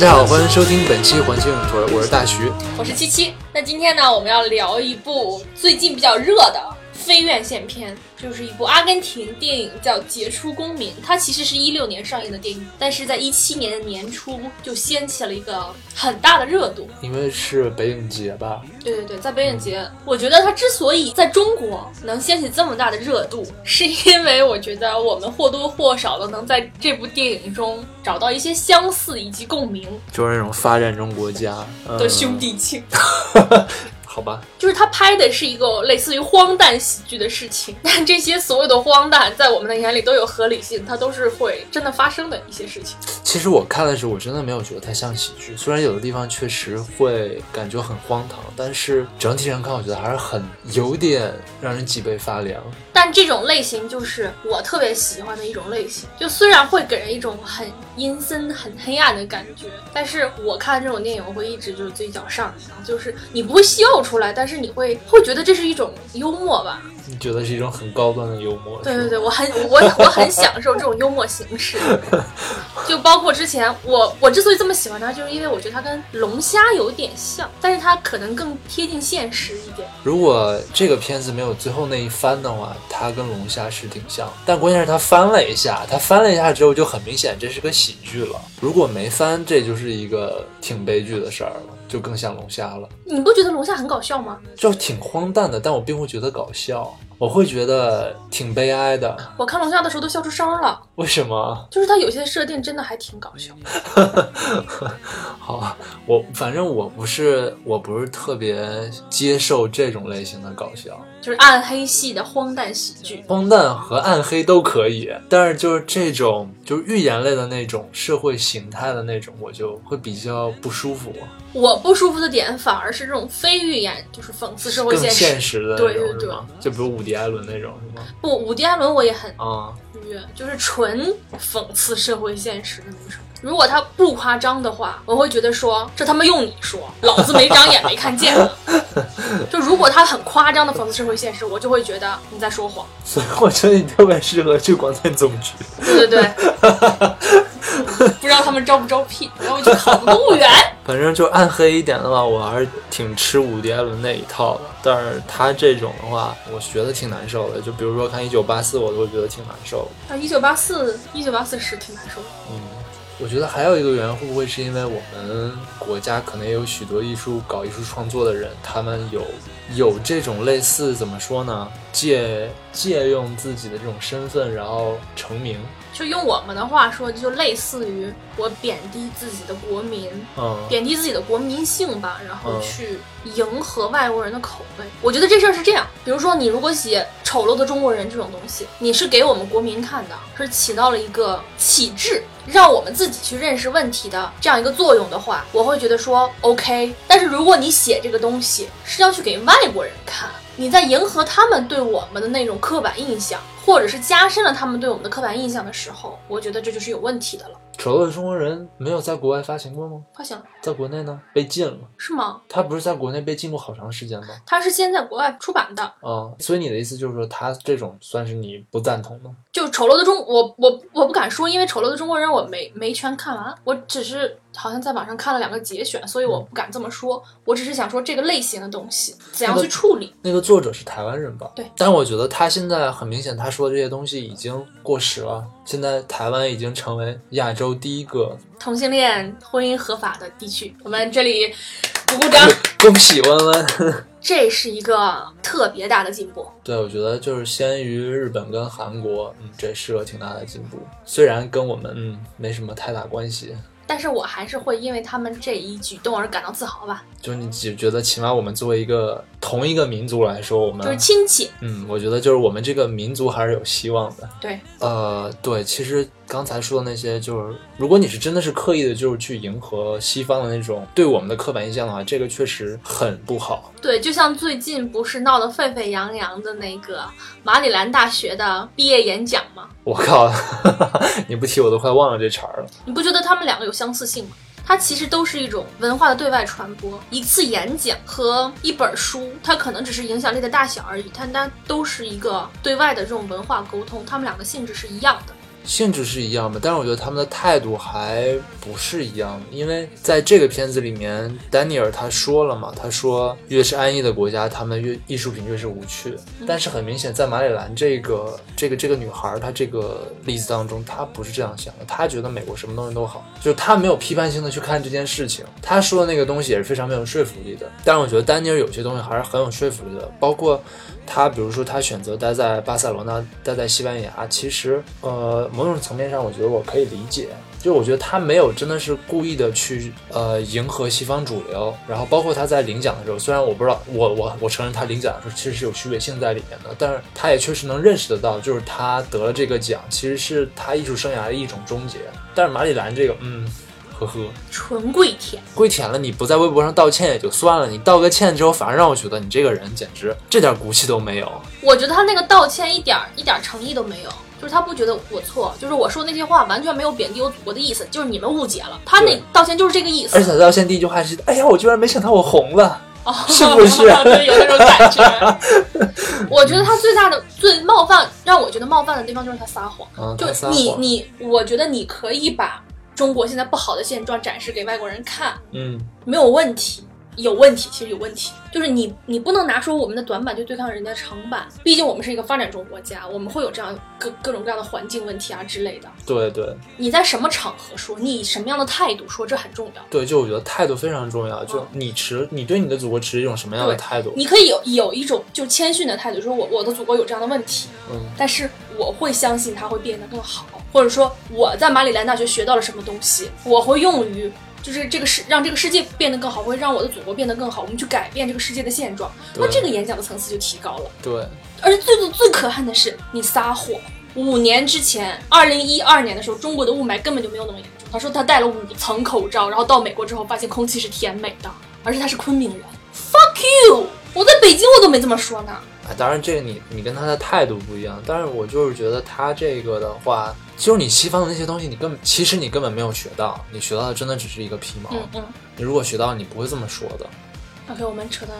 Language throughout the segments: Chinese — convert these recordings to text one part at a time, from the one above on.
大家好，欢迎收听本期环球影屯，我是大徐。我是七七。那今天呢，我们要聊一部最近比较热的非院线片，就是一部阿根廷电影，叫《杰出公民》。它其实是一六年上映的电影，但是在一七年的年初就掀起了一个很大的热度。因为是北影节吧？对对对，在北影节，我觉得它之所以在中国能掀起这么大的热度，是因为我觉得我们或多或少的能在这部电影中找到一些相似以及共鸣就是那种发展中国家嗯的兄。弟情。好吧，就是他拍的是一个类似于荒诞喜剧的事情，但这些所有的荒诞在我们的眼里都有合理性，它都是会真的发生的一些事情。其实我看的时候，我真的没有觉得它像喜剧，虽然有的地方确实会感觉很荒唐，但是整体上看，我觉得还是很有点让人脊背发凉。但这种类型就是我特别喜欢的一种类型，就虽然会给人一种很阴森、很黑暗的感觉，但是我看这种电影，我会一直就是嘴角上扬，就是你不会笑出来，但是你会会觉得这是一种幽默吧。你觉得是一种很高端的幽默？对对对，我很我我很享受这种幽默形式，就包括之前我我之所以这么喜欢它，就是因为我觉得它跟龙虾有点像，但是它可能更贴近现实一点。如果这个片子没有最后那一翻的话，它跟龙虾是挺像，但关键是它翻了一下，它翻了一下之后就很明显这是个喜剧了。如果没翻，这就是一个挺悲剧的事儿了，就更像龙虾了。你不觉得龙虾很搞笑吗？就挺荒诞的，但我并不觉得搞笑，我会觉得挺悲哀的。我看龙虾的时候都笑出声儿了，为什么？就是它有些设定真的还挺搞笑。好，我反正我不是我不是特别接受这种类型的搞笑，就是暗黑系的荒诞喜剧。荒诞和暗黑都可以，但是就是这种就是寓言类的那种社会形态的那种，我就会比较不舒服，我不舒服的点反而是这种非预言，就是讽刺社会现实。现实的那对对对？就比如伍迪·艾伦那种是吗？不，伍迪·艾伦我也很啊、愉悦，就是纯讽刺社会现实的那种。如果他不夸张的话，我会觉得说这他妈用你说，老子没长眼没看见啊。就如果他很夸张的讽刺社会现实，我就会觉得你在说谎。所以我觉得你特别适合去广电总局。对对对，不知道他们招不招聘，然后去考个公务员。反正就暗黑一点的话，我还是挺吃伍迪·艾伦那一套的。但是他这种的话，我觉得挺难受的。就比如说看《一九八四》，我都会觉得挺难受的。啊，一九八四，一九八四是挺难受的。嗯，我觉得还有一个原因，会不会是因为我们国家可能也有许多艺术搞艺术创作的人，他们有有这种类似怎么说呢？借借用自己的这种身份，然后成名。就用我们的话说，就类似于我贬低自己的国民，嗯，贬低自己的国民性吧，然后嗯去迎合外国人的口味。我觉得这事儿是这样，比如说你如果写丑陋的中国人这种东西，你是给我们国民看的，是起到了一个启智。让我们自己去认识问题的这样一个作用的话，我会觉得说 OK。但是如果你写这个东西是要去给外国人看，你在迎合他们对我们的那种刻板印象，或者是加深了他们对我们的刻板印象的时候，我觉得这就是有问题的了。丑陋的中国人没有在国外发行过吗？发行了在国内呢，被禁了。是吗？他不是在国内被禁过好长时间吗？他是先在国外出版的，啊、所以你的意思就是说，他这种算是你不赞同的？就丑陋的中，我我我不敢说，因为丑陋的中国人我没没全看完，我只是好像在网上看了两个节选，所以我不敢这么说。我只是想说这个类型的东西怎样去处理。那个作者是台湾人吧？对。但我觉得他现在很明显，他说的这些东西已经过时了。现在台湾已经成为亚洲第一个，同性恋婚姻合法的地区，我们这里鼓鼓掌，恭喜弯弯。这是一个特别大的进步。对，我觉得就是先于日本跟韩国，嗯，这是个挺大的进步。虽然跟我们嗯没什么太大关系，但是我还是会因为他们这一举动而感到自豪吧，就你只觉得起码我们作为一个同一个民族来说，我们就是亲戚。嗯，我觉得就是我们这个民族还是有希望的。对，呃，对，其实刚才说的那些，就是如果你是真的是刻意的，就是去迎合西方的那种对我们的刻板印象的话，这个确实很不好。对，就像最近不是闹得沸沸扬扬的那个马里兰大学的毕业演讲吗？我靠，你不提我都快忘了这茬儿了。你不觉得他们两个有相似性吗？它其实都是一种文化的对外传播，一次演讲和一本书，它可能只是影响力的大小而已，但它都是一个对外的这种文化沟通，它们两个性质是一样的。性质是一样的，但是我觉得他们的态度还不是一样的，因为在这个片子里面，丹尼尔他说了嘛，他说越是安逸的国家，他们越艺术品越是无趣。但是很明显，在马里兰这个这个这个女孩，她这个例子当中，她不是这样想的，她觉得美国什么东西都好，就是她没有批判性的去看这件事情。她说的那个东西也是非常没有说服力的。但是我觉得丹尼尔有些东西还是很有说服力的，包括。他比如说，他选择待在巴塞罗那，待在西班牙，其实，呃，某种层面上，我觉得我可以理解。就我觉得他没有真的是故意的去，呃，迎合西方主流。然后，包括他在领奖的时候，虽然我不知道，我我我承认他领奖的时候其实是有虚伪性在里面的，但是他也确实能认识得到，就是他得了这个奖，其实是他艺术生涯的一种终结。但是马里兰这个，嗯。呵呵，纯跪舔，跪舔了你不在微博上道歉也就算了，你道个歉之后，反而让我觉得你这个人简直这点骨气都没有。我觉得他那个道歉一点一点诚意都没有，就是他不觉得我错，就是我说那些话完全没有贬低我祖国的意思，就是你们误解了。他那道歉就是这个意思。而且道歉第一句话是：哎呀，我居然没想到我红了，是不是？对，有那种感觉。我觉得他最大的最冒犯，让我觉得冒犯的地方就是他撒谎。就你你，我觉得你可以把。中国现在不好的现状展示给外国人看，嗯，没有问题，有问题，其实有问题，就是你你不能拿出我们的短板去对抗人家长板，毕竟我们是一个发展中国家，我们会有这样各各种各样的环境问题啊之类的。对对，你在什么场合说，你以什么样的态度说，这很重要。对，就我觉得态度非常重要，就你持你对你的祖国持一种什么样的态度？你可以有有一种就谦逊的态度，说我我的祖国有这样的问题，嗯，但是我会相信它会变得更好。或者说我在马里兰大学学到了什么东西，我会用于就是这个世让这个世界变得更好，会让我的祖国变得更好，我们去改变这个世界的现状。那这个演讲的层次就提高了。对，而最最最可恨的是你撒谎。五年之前，二零一二年的时候，中国的雾霾根本就没有那么严重。他说他戴了五层口罩，然后到美国之后发现空气是甜美的，而且他是昆明人。Fuck you！我都没这么说呢。啊，当然这个你你跟他的态度不一样，但是我就是觉得他这个的话。就是你西方的那些东西，你根本其实你根本没有学到，你学到的真的只是一个皮毛。嗯嗯，你如果学到，你不会这么说的。OK，我们扯到，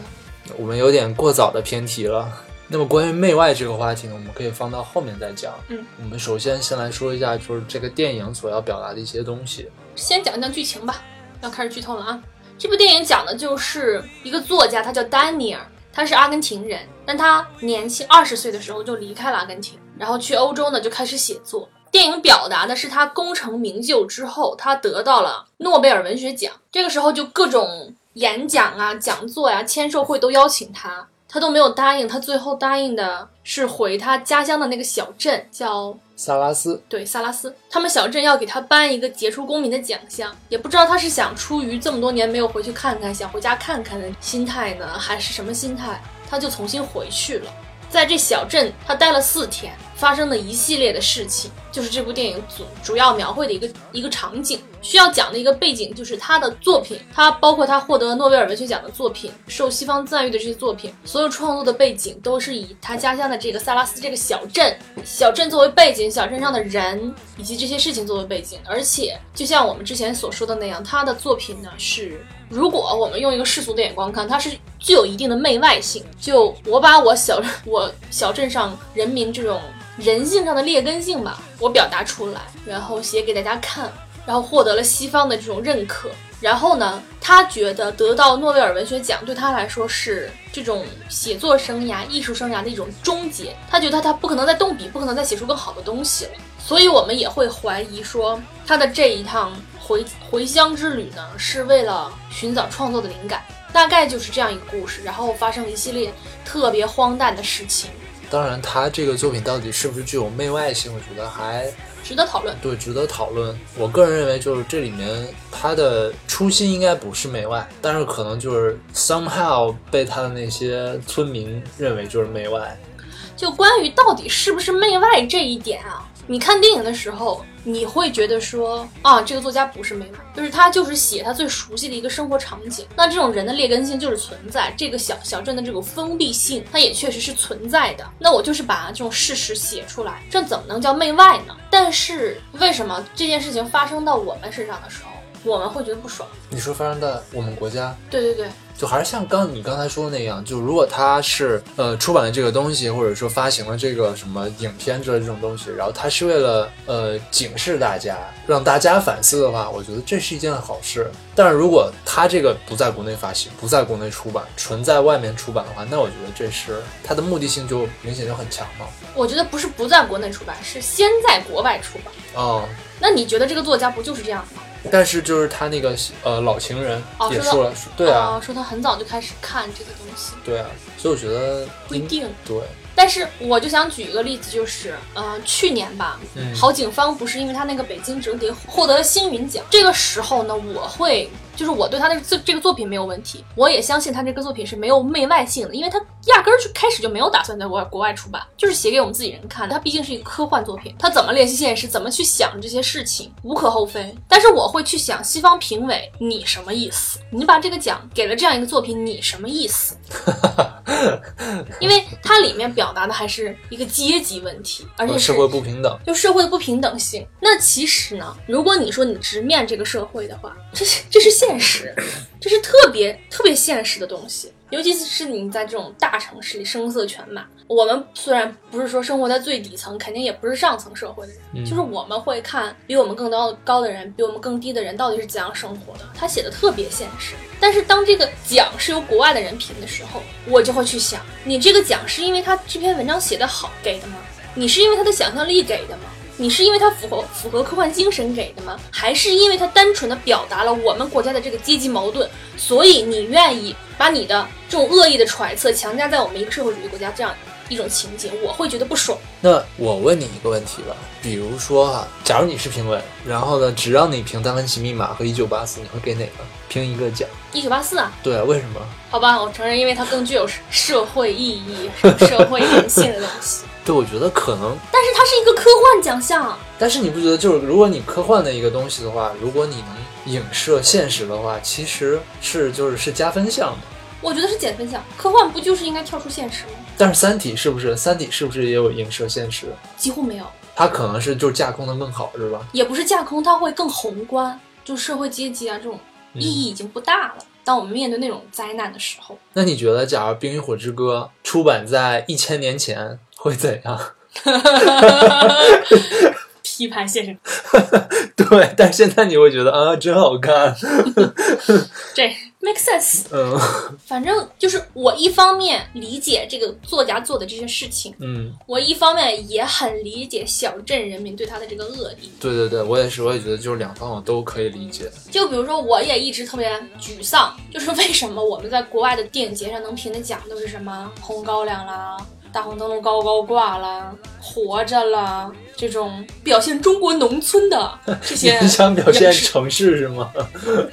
我们有点过早的偏题了。那么关于媚外这个话题呢，我们可以放到后面再讲。嗯，我们首先先来说一下，就是这个电影所要表达的一些东西。先讲一讲剧情吧，要开始剧透了啊！这部电影讲的就是一个作家，他叫丹尼尔，他是阿根廷人，但他年轻二十岁的时候就离开了阿根廷，然后去欧洲呢就开始写作。电影表达的是他功成名就之后，他得到了诺贝尔文学奖。这个时候就各种演讲啊、讲座呀、签售会都邀请他，他都没有答应。他最后答应的是回他家乡的那个小镇，叫萨拉斯。对，萨拉斯，他们小镇要给他颁一个杰出公民的奖项。也不知道他是想出于这么多年没有回去看看，想回家看看的心态呢，还是什么心态，他就重新回去了。在这小镇，他待了四天，发生的一系列的事情，就是这部电影主主要描绘的一个一个场景。需要讲的一个背景就是他的作品，他包括他获得诺贝尔文学奖的作品，受西方赞誉的这些作品，所有创作的背景都是以他家乡的这个萨拉斯这个小镇，小镇作为背景，小镇上的人以及这些事情作为背景。而且，就像我们之前所说的那样，他的作品呢是，如果我们用一个世俗的眼光看，它是具有一定的媚外性。就我把我小 我小镇上人民这种人性上的劣根性吧，我表达出来，然后写给大家看。然后获得了西方的这种认可，然后呢，他觉得得到诺贝尔文学奖对他来说是这种写作生涯、艺术生涯的一种终结。他觉得他不可能再动笔，不可能再写出更好的东西了。所以我们也会怀疑说，他的这一趟回回乡之旅呢，是为了寻找创作的灵感。大概就是这样一个故事，然后发生了一系列特别荒诞的事情。当然，他这个作品到底是不是具有媚外性，我觉得还。值得讨论，对，值得讨论。我个人认为，就是这里面他的初心应该不是媚外，但是可能就是 somehow 被他的那些村民认为就是媚外。就关于到底是不是媚外这一点啊。你看电影的时候，你会觉得说啊，这个作家不是媚外，就是他就是写他最熟悉的一个生活场景。那这种人的劣根性就是存在，这个小小镇的这种封闭性，它也确实是存在的。那我就是把这种事实写出来，这怎么能叫媚外呢？但是为什么这件事情发生到我们身上的时候，我们会觉得不爽。你说发生在我们国家，对对对，就还是像刚你刚才说的那样，就如果他是呃出版了这个东西，或者说发行了这个什么影片之类这种东西，然后他是为了呃警示大家，让大家反思的话，我觉得这是一件好事。但是如果他这个不在国内发行，不在国内出版，纯在外面出版的话，那我觉得这是他的目的性就明显就很强嘛。我觉得不是不在国内出版，是先在国外出版。哦，那你觉得这个作家不就是这样吗？但是就是他那个呃老情人也说了，说对啊，哦说他很早就开始看这个东西，对啊，所以我觉得不一定。对，但是我就想举一个例子，就是呃，去年吧，嗯。郝景芳不是因为他那个《北京折叠》获得了星云奖，这个时候呢，我会就是我对他的这这个作品没有问题，我也相信他这个作品是没有媚外性的，因为他压根儿就开始就没有打算在国外国外出版，就是写给我们自己人看的。他毕竟是一个科幻作品，他怎么联系现实，怎么去想这些事情，无可厚非。但是我会去想，西方评委你什么意思？你把这个奖给了这样一个作品，你什么意思？因为它里面表达的还是一个阶级问题，而且社会不平等，就社会的不平等性。那其实呢，如果你说你直面这个社会的话，这是这是现实，这是特别特别现实的东西。尤其是你在这种大城市里声色犬马，我们虽然不是说生活在最底层，肯定也不是上层社会的人，就是我们会看比我们更高高的人，比我们更低的人到底是怎样生活的。他写的特别现实。但是当这个奖是由国外的人评的时候，我就会去想，你这个奖是因为他这篇文章写得好给的吗？你是因为他的想象力给的吗？你是因为它符合符合科幻精神给的吗？还是因为它单纯的表达了我们国家的这个阶级矛盾，所以你愿意把你的这种恶意的揣测强加在我们一个社会主义国家这样一种情景，我会觉得不爽。那我问你一个问题吧，比如说哈，假如你是评委，然后呢，只让你评《达芬奇密码》和《一九八四》，你会给哪个评一个奖？一九八四啊，对啊，为什么？好吧，我承认，因为它更具有社会意义、社会人性的东西。对，我觉得可能，但是它是一个科幻奖项，但是你不觉得就是如果你科幻的一个东西的话，如果你能影射现实的话，其实是就是是加分项的。我觉得是减分项。科幻不就是应该跳出现实吗？但是《三体》是不是？《三体》是不是也有影射现实？几乎没有，它可能是就是架空的更好，是吧？也不是架空，它会更宏观，就社会阶级啊这种意义已经不大了。当我们面对那种灾难的时候，那你觉得，假如《冰与火之歌》出版在一千年前会怎样？批判现实，对，但是现在你会觉得啊，真好看。这 make sense。嗯反正就是我一方面理解这个作家做的这些事情，嗯，我一方面也很理解小镇人民对他的这个恶意。对对对，我也是，我也觉得就是两方我都可以理解。就比如说，我也一直特别沮丧，就是为什么我们在国外的电影节上能评的奖都是什么红高粱啦、大红灯笼高高挂啦、活着啦这种表现中国农村的 这些你想表现城市是吗？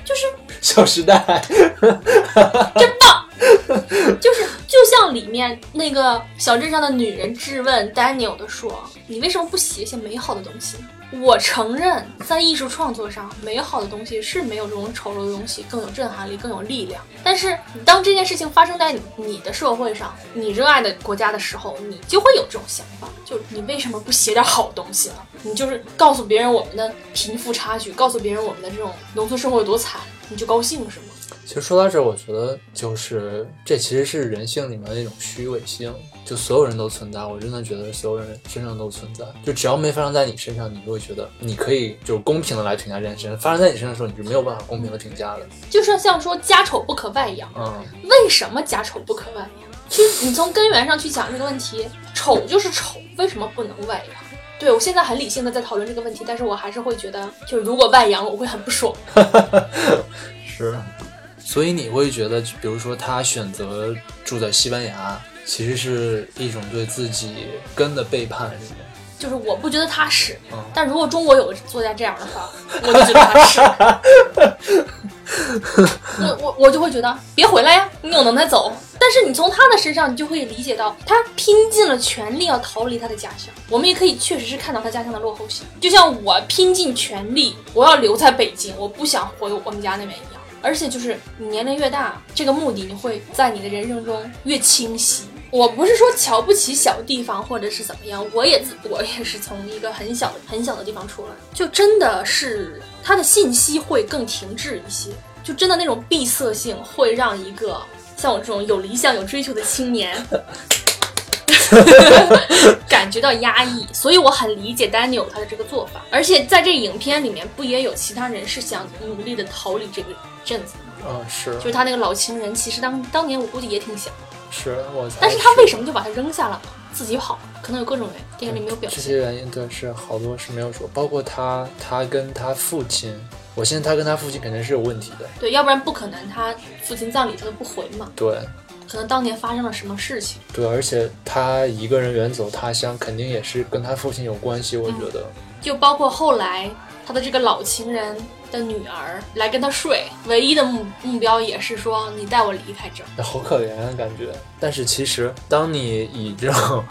就是 《小时代》真棒就是就像里面那个小镇上的女人质问 Daniel 的说：“你为什么不写一些美好的东西呢？”我承认，在艺术创作上，美好的东西是没有这种丑陋的东西更有震撼力、更有力量。但是，当这件事情发生在你的社会上、你热爱的国家的时候，你就会有这种想法：就你为什么不写点好东西呢？你就是告诉别人我们的贫富差距，告诉别人我们的这种农村生活有多惨，你就高兴是吗？其实说到这儿，我觉得就是这其实是人性里面的一种虚伪性，就所有人都存在。我真的觉得所有人身上都存在，就只要没发生在你身上，你就会觉得你可以就是公平的来评价这件事情；发生在你身上的时候，你是没有办法公平的评价的。就是像说家丑不可外扬，嗯，为什么家丑不可外扬？其实你从根源上去讲这个问题，丑就是丑，为什么不能外扬？对我现在很理性的在讨论这个问题，但是我还是会觉得，就是如果外扬，我会很不爽。是。所以你会觉得，比如说他选择住在西班牙，其实是一种对自己根的背叛，是吗？就是我不觉得他是，嗯但如果中国有个作家这样的话，我就觉得他是。我我我就会觉得别回来呀，你有能耐走。但是你从他的身上，你就会理解到他拼尽了全力要逃离他的家乡。我们也可以确实是看到他家乡的落后性，就像我拼尽全力，我要留在北京，我不想回我们家那边一样。而且就是你年龄越大，这个目的你会在你的人生中越清晰。我不是说瞧不起小地方或者是怎么样，我也我也是从一个很小很小的地方出来，就真的是它的信息会更停滞一些，就真的那种闭塞性会让一个像我这种有理想有追求的青年 感觉到压抑，所以我很理解 Daniel 他的这个做法，而且在这影片里面不也有其他人是想努力的逃离这个镇子吗？嗯，是就是他那个老情人，其实当当年我估计也挺想。是，我猜但是他为什么就把他扔下了呢？自己跑，可能有各种原因，电影里没有表现。这些原因对是好多是没有说，包括他他跟他父亲，我现在他跟他父亲肯定是有问题的，对，要不然不可能他父亲葬礼他都不回嘛。对可能当年发生了什么事情。对，而且他一个人远走他乡，肯定也是跟他父亲有关系，我觉得。就包括后来他的这个老情人的女儿来跟他睡，唯一的目目标也是说你带我离开这儿。好可怜啊，感觉。但是其实，当你以这种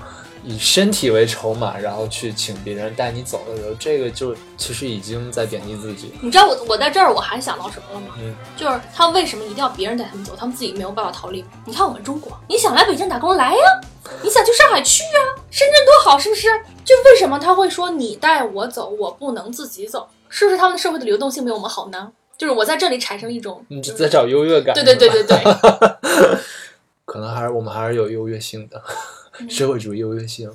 以身体为筹码，然后去请别人带你走的时候，这个就其实已经在贬低自己。你知道我我在这儿我还想到什么了吗？嗯，就是他为什么一定要别人带他们走，他们自己没有办法逃离？你看我们中国，你想来北京打工来呀，你想去上海去呀，深圳多好，是不是？就为什么他会说你带我走，我不能自己走？是不是他们的社会的流动性没有我们好呢？就是我在这里产生一种，你在找优越感。对对对对对，可能还是我们还是有优越性的，嗯社会主义优越性。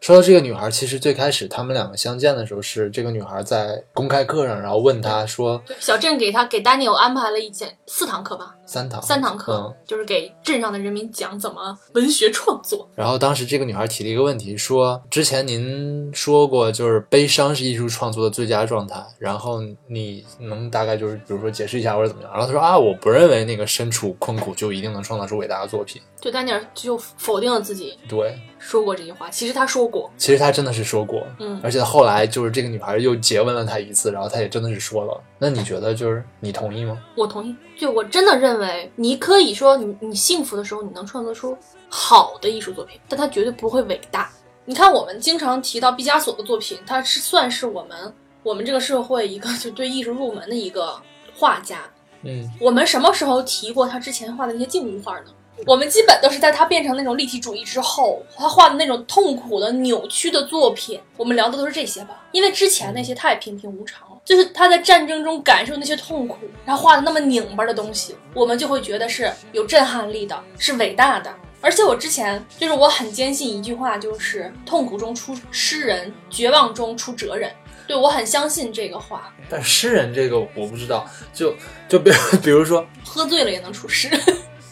说到这个女孩，其实最开始他们两个相见的时候，是这个女孩在公开课上，然后问他说小镇给他给丹尼尔安排了一节四堂课吧，三堂三堂课，嗯，就是给镇上的人民讲怎么文学创作。然后当时这个女孩提了一个问题，说之前您说过，就是悲伤是艺术创作的最佳状态，然后你能大概就是比如说解释一下或者怎么样？然后她说啊，我不认为那个身处困苦就一定能创造出伟大的作品。就丹尼尔就否定了自己对，说过这句话，其实他说过，其实他真的是说过，嗯，而且后来就是这个女孩又诘问了他一次，然后他也真的是说了。那你觉得就是你同意吗？我同意。就我真的认为，你可以说你你幸福的时候，你能创作出好的艺术作品，但它绝对不会伟大。你看，我们经常提到毕加索的作品，他是算是我们我们这个社会一个就对艺术入门的一个画家。嗯，我们什么时候提过他之前画的那些静物画呢？我们基本都是在他变成那种立体主义之后，他画的那种痛苦的、扭曲的作品，我们聊的都是这些吧？因为之前那些太平平无常了，就是他在战争中感受那些痛苦，然后画的那么拧巴的东西，我们就会觉得是有震撼力的，是伟大的。而且我之前就是我很坚信一句话，就是痛苦中出诗人，绝望中出哲人。对我很相信这个话，但诗人这个我不知道，就就比如 比如说，喝醉了也能出诗。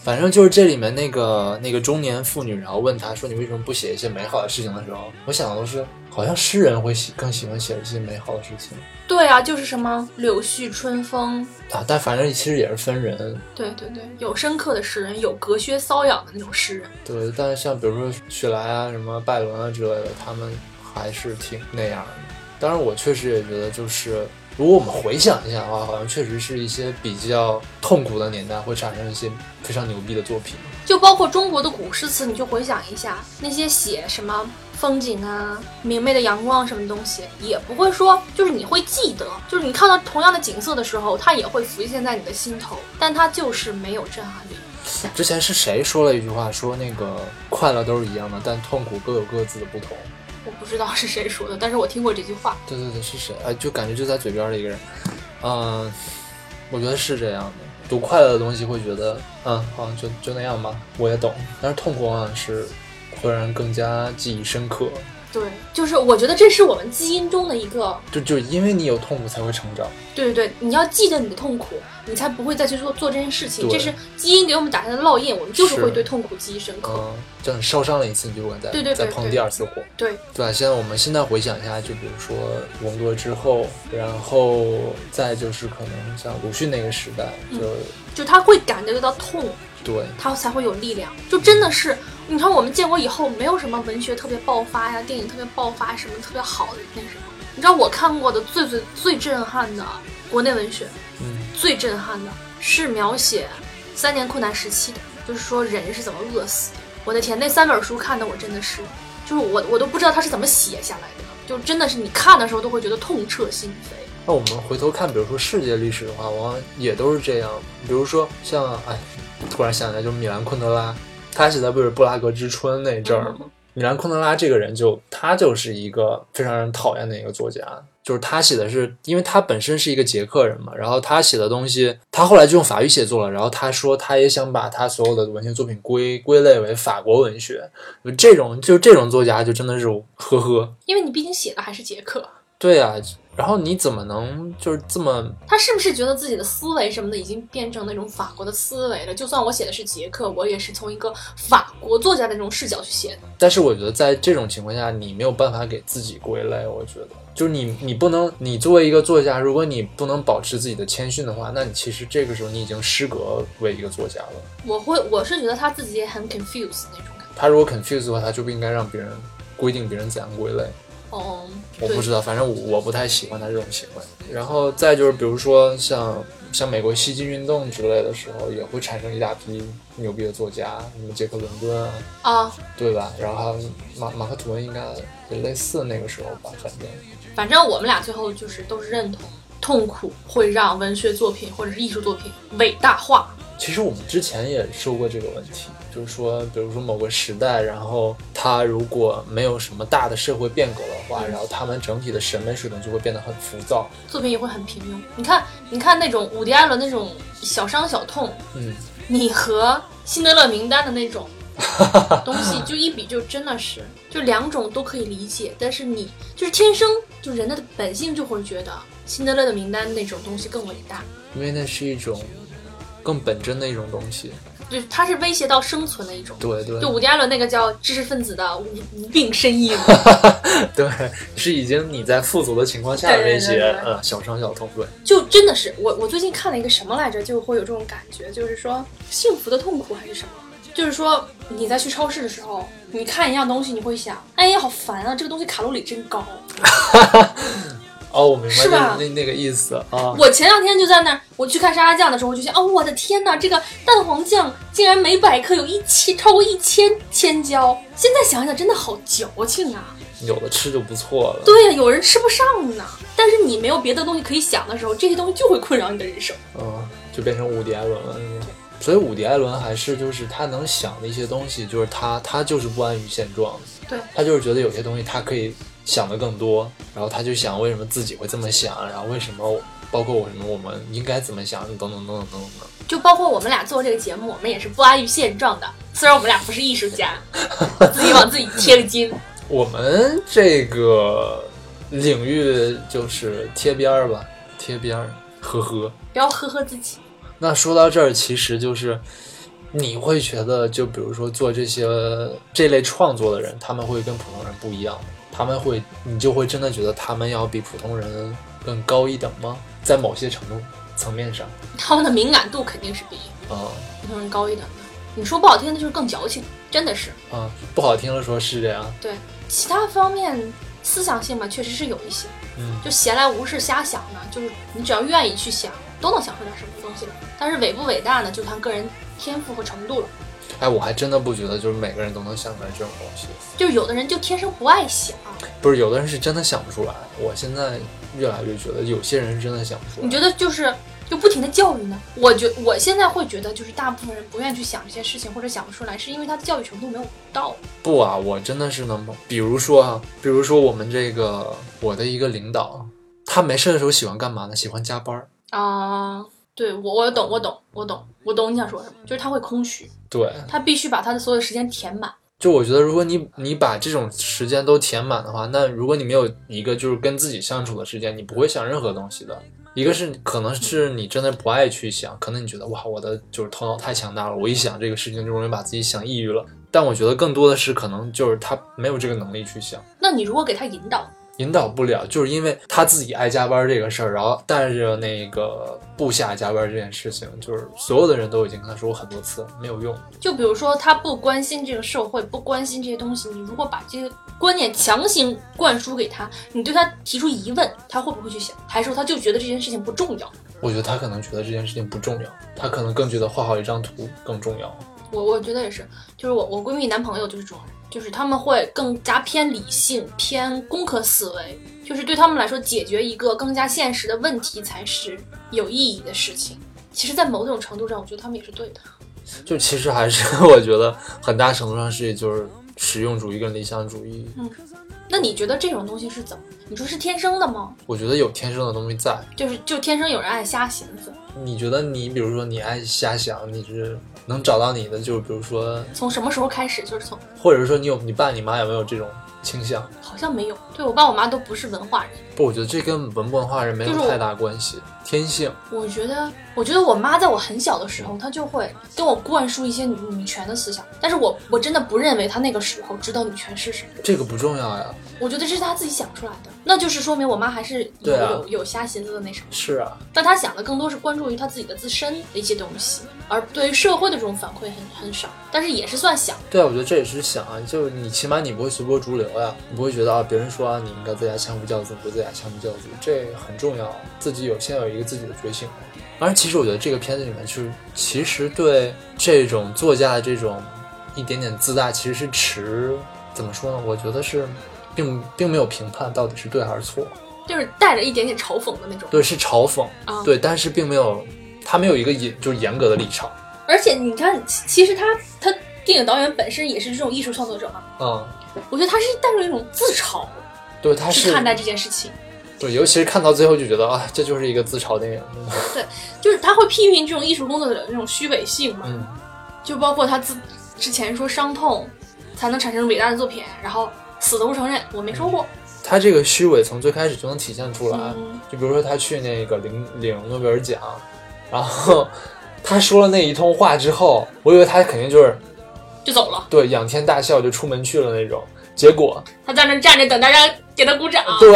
反正就是这里面那个那个中年妇女，然后问他说你为什么不写一些美好的事情的时候，我想的都是好像诗人会喜更喜欢写一些美好的事情对啊，就是什么柳絮春风，啊，但反正其实也是分人，对对对，有深刻的诗人，有隔靴搔痒的那种诗人。对，但是像比如说雪莱啊、什么拜伦啊之类的，他们还是挺那样的。当然，我确实也觉得，就是如果我们回想一下的话，好像确实是一些比较痛苦的年代会产生一些非常牛逼的作品。就包括中国的古诗词，你就回想一下，那些写什么风景啊、明媚的阳光什么东西，也不会说就是你会记得，就是你看到同样的景色的时候，它也会浮现在你的心头，但它就是没有震撼力。之前是谁说了一句话，说那个快乐都是一样的，但痛苦各有各自的不同。我不知道是谁说的，但是我听过这句话。对对对，是谁？哎，就感觉就在嘴边的一个人。嗯，我觉得是这样的。读快乐的东西会觉得，嗯，好像就就那样吧，我也懂。但是痛苦往往是会让人更加记忆深刻。对，就是我觉得这是我们基因中的一个，就就因为你有痛苦才会成长。对对对，你要记得你的痛苦，你才不会再去做做这件事情。这是基因给我们打下的烙印，我们就是是会对痛苦记忆深刻。嗯，就你烧伤了一次，你就会再对对对再碰第二次火。对，对吧？现在我们现在回想一下，就比如说文革之后，然后再就是可能像鲁迅那个时代，就、就他会感觉得到痛，对，他才会有力量。就真的是，你看我们建国以后，没有什么文学特别爆发呀，电影特别爆发，什么特别好的那什么。你知道我看过的最最最震撼的国内文学，嗯，最震撼的是描写三年困难时期的，就是说人是怎么饿死的。我的天，那三本书看的我真的是，就是我我都不知道他是怎么写下来的，就真的是你看的时候都会觉得痛彻心扉。那我们回头看，比如说世界历史的话，往往也都是这样。比如说像，哎，突然想起来，就是米兰昆德拉，他写的不是布拉格之春那阵儿吗？米兰昆德拉这个人就他就是一个非常让人讨厌的一个作家，就是他写的是，因为他本身是一个捷克人嘛，然后他写的东西，他后来就用法语写作了，然后他说他也想把他所有的文学作品归归类为法国文学，就这种就这种作家就真的是呵呵，因为你毕竟写的还是捷克，对啊，然后你怎么能就是这么他是不是觉得自己的思维什么的已经变成那种法国的思维了？就算我写的是捷克，我也是从一个法国作家的那种视角去写的。但是我觉得在这种情况下，你没有办法给自己归类。我觉得，就是你，你不能，你作为一个作家，如果你不能保持自己的谦逊的话，那你其实这个时候你已经失格为一个作家了。我会，我是觉得他自己也很 confused 那种感觉。他如果 confused 的话，他就不应该让别人规定别人怎样归类。哦，我不知道，反正我我不太喜欢他这种行为。然后再就是，比如说像像美国西进运动之类的时候，也会产生一大批牛逼的作家，什么杰克伦敦啊，啊，对吧？然后还有马马克吐温，应该也类似那个时候吧，反正。反正我们俩最后就是都是认同，痛苦会让文学作品或者是艺术作品伟大化。其实我们之前也说过这个问题，就是说，比如说某个时代，然后它如果没有什么大的社会变革的话，然后他们整体的审美水平就会变得很浮躁。作品也会很平庸。你看，你看那种伍迪·艾伦那种小伤小痛，嗯，你和辛德勒名单的那种东西就一比，就真的是，就两种都可以理解。但是你就是天生就人的本性就会觉得辛德勒的名单那种东西更伟大，因为那是一种更本真的一种东西。就是它是威胁到生存的一种。对对就伍迪·艾伦那个叫知识分子的无无病呻吟，对，是已经你在富足的情况下的对对那些对对呃小伤小痛，对。就真的是我我最近看了一个什么来着，就会有这种感觉，就是说幸福的痛苦还是什么？就是说你在去超市的时候，你看一样东西，你会想，哎呀好烦啊，这个东西卡路里真高。哦，我明白是吧那那那个意思啊。我前两天就在那儿，我去看沙拉酱的时候，我就想，哦，我的天呐，这个蛋黄酱竟然每百克有一千超过一千千焦，现在想想真的好矫情啊！有的吃就不错了。对呀、有人吃不上呢。但是你没有别的东西可以想的时候，这些东西就会困扰你的人生。嗯，就变成伍迪·艾伦了。所以伍迪·艾伦还是就是他能想的一些东西，就是他他就是不安于现状，对，他就是觉得有些东西他可以想的更多，然后他就想为什么自己会这么想，然后为什么包括我什么我们应该怎么想，等等等等等等等。就包括我们俩做这个节目，我们也是不安于现状的。虽然我们俩不是艺术家，自己往自己贴个金。我们这个领域就是贴边儿吧，贴边儿，呵呵。不要呵呵自己。那说到这儿，其实就是你会觉得，就比如说做这些这类创作的人，他们会跟普通人不一样，他们会，你就会真的觉得他们要比普通人更高一等吗？在某些程度层面上，他们的敏感度肯定是比啊、普通人高一等的。你说不好听的，就是更矫情，真的是。啊、不好听的说是这样，对，其他方面思想性嘛，确实是有一些。嗯，就闲来无事瞎想呢，就是你只要愿意去想，都能想出点什么东西来。但是伟不伟大呢，就看个人天赋和程度了。哎，我还真的不觉得就是每个人都能想出来这种东西，就是有的人就天生不爱想，不是有的人是真的想不出来，我现在越来越觉得有些人是真的想不出来。你觉得就是就不停的教育呢？我觉我现在会觉得，就是大部分人不愿意去想这些事情或者想不出来，是因为他的教育程度没有到。不啊，我真的是能，比如说啊，比如说我们这个我的一个领导，他没事的时候喜欢干嘛呢？喜欢加班儿。啊、对我我懂我懂我懂我懂你想说什么，就是他会空虚，对，他必须把他的所有时间填满。就我觉得，如果你你把这种时间都填满的话，那如果你没有一个就是跟自己相处的时间，你不会想任何东西的。一个是可能是你真的不爱去想，可能你觉得哇，我的就是头脑太强大了，我一想这个事情就容易把自己想抑郁了。但我觉得更多的是可能就是他没有这个能力去想。那你如果给他引导，引导不了，就是因为他自己爱加班这个事儿，然后带着那个部下加班这件事情，就是所有的人都已经跟他说过很多次，没有用。就比如说他不关心这个社会，不关心这些东西，你如果把这些观念强行灌输给他，你对他提出疑问，他会不会去想？还是说他就觉得这件事情不重要？我觉得他可能觉得这件事情不重要，他可能更觉得画好一张图更重要。我我觉得也是，就是我我闺蜜男朋友就是这种人，就是他们会更加偏理性、偏工科思维，就是对他们来说，解决一个更加现实的问题才是有意义的事情。其实，在某种程度上，我觉得他们也是对的。就其实还是 我觉得很大程度上是就是实用主义跟理想主义。嗯那你觉得这种东西是怎么？你说是天生的吗？我觉得有天生的东西在。就是就天生有人爱瞎寻思，你觉得你比如说你爱瞎想，你是能找到你的，就是比如说，从什么时候开始？就是从或者是说你有你爸你妈有没有这种倾向？好像没有，对我爸我妈都不是文化人。不，我觉得这跟文不文化人没有太大关系，天性。我觉得，我觉得我妈在我很小的时候，她就会跟我灌输一些女女权的思想，但是我我真的不认为她那个时候知道女权是什么。这个不重要呀。我觉得这是她自己想出来的，那就是说明我妈还是有、啊有有瞎寻思的那什么。是啊，但她想的更多是关注于她自己的自身的一些东西，而对于社会的这种反馈很很少，但是也是算想。对啊，我觉得这也是想啊，就是你起码你不会随波逐流呀，你不会觉得啊，别人说啊你应该在家相夫教子，不在家相夫教子，这很重要，自己有先有一个自己的觉醒。当然，其实我觉得这个片子里面就是，其实对这种作家的这种一点点自大，其实是持怎么说呢？我觉得是并并没有评判到底是对还是错，就是带着一点点嘲讽的那种。对，是嘲讽，啊对，但是并没有他没有一个严就是严格的立场，而且你看，其其实他他电影导演本身也是这种艺术创作者嘛，嗯，我觉得他是带着一种自嘲对，他是去看待这件事情，对，尤其是看到最后就觉得啊，这就是一个自嘲电影，对就是他会批评这种艺术工作者的那种虚伪性嘛，嗯。就包括他自之前说伤痛才能产生伟大的作品，然后死都不承认，我没说过。他这个虚伪从最开始就能体现出来，嗯就比如说他去那个领领诺贝尔奖，然后他说了那一通话之后，我以为他肯定就是就走了，对仰天大笑就出门去了那种，结果他在那站着等大家给他鼓掌。对，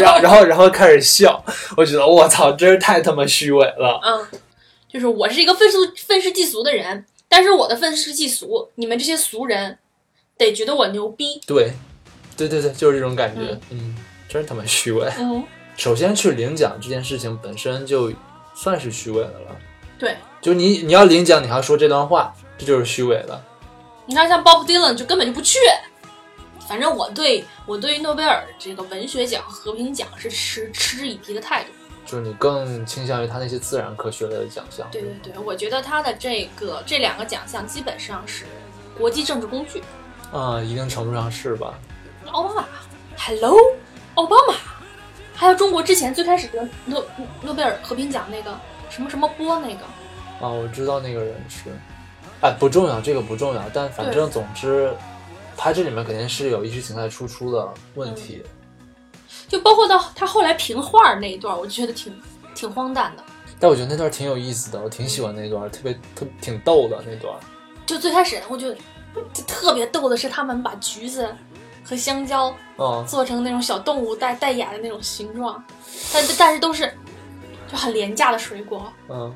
然后然后然后开始笑，我觉得我操，真是太他妈虚伪了。嗯，就是我是一个愤世愤世嫉俗的人，但是我的愤世嫉俗，你们这些俗人得觉得我牛逼。对，对对对，就是这种感觉，嗯嗯，真是他妈虚伪。嗯，首先去领奖这件事情本身就算是虚伪的了，对，就你你要领奖，你还要说这段话，这就是虚伪的。你看像 Bob Dylan 就根本就不去。反正我对我对于诺贝尔这个文学奖、和平奖是持嗤之以鼻的态度。就是你更倾向于他那些自然科学类的奖项。对对对，我觉得他的这个这两个奖项基本上是国际政治工具。啊、一定程度上是吧？奥巴马，Hello，奥巴马，还有中国之前最开始的诺诺贝尔和平奖那个什么什么波那个，啊，我知道那个人是，哎，不重要，这个不重要，但反正总之，他这里面肯定是有意识形态输出的问题。就包括到他后来评画儿那一段，我就觉得挺挺荒诞的。但我觉得那段挺有意思的，我挺喜欢那段，特别特挺逗的那段。就最开始我觉得就特别逗的是，他们把橘子和香蕉啊、做成那种小动物带带眼的那种形状，但但是都是就很廉价的水果，嗯，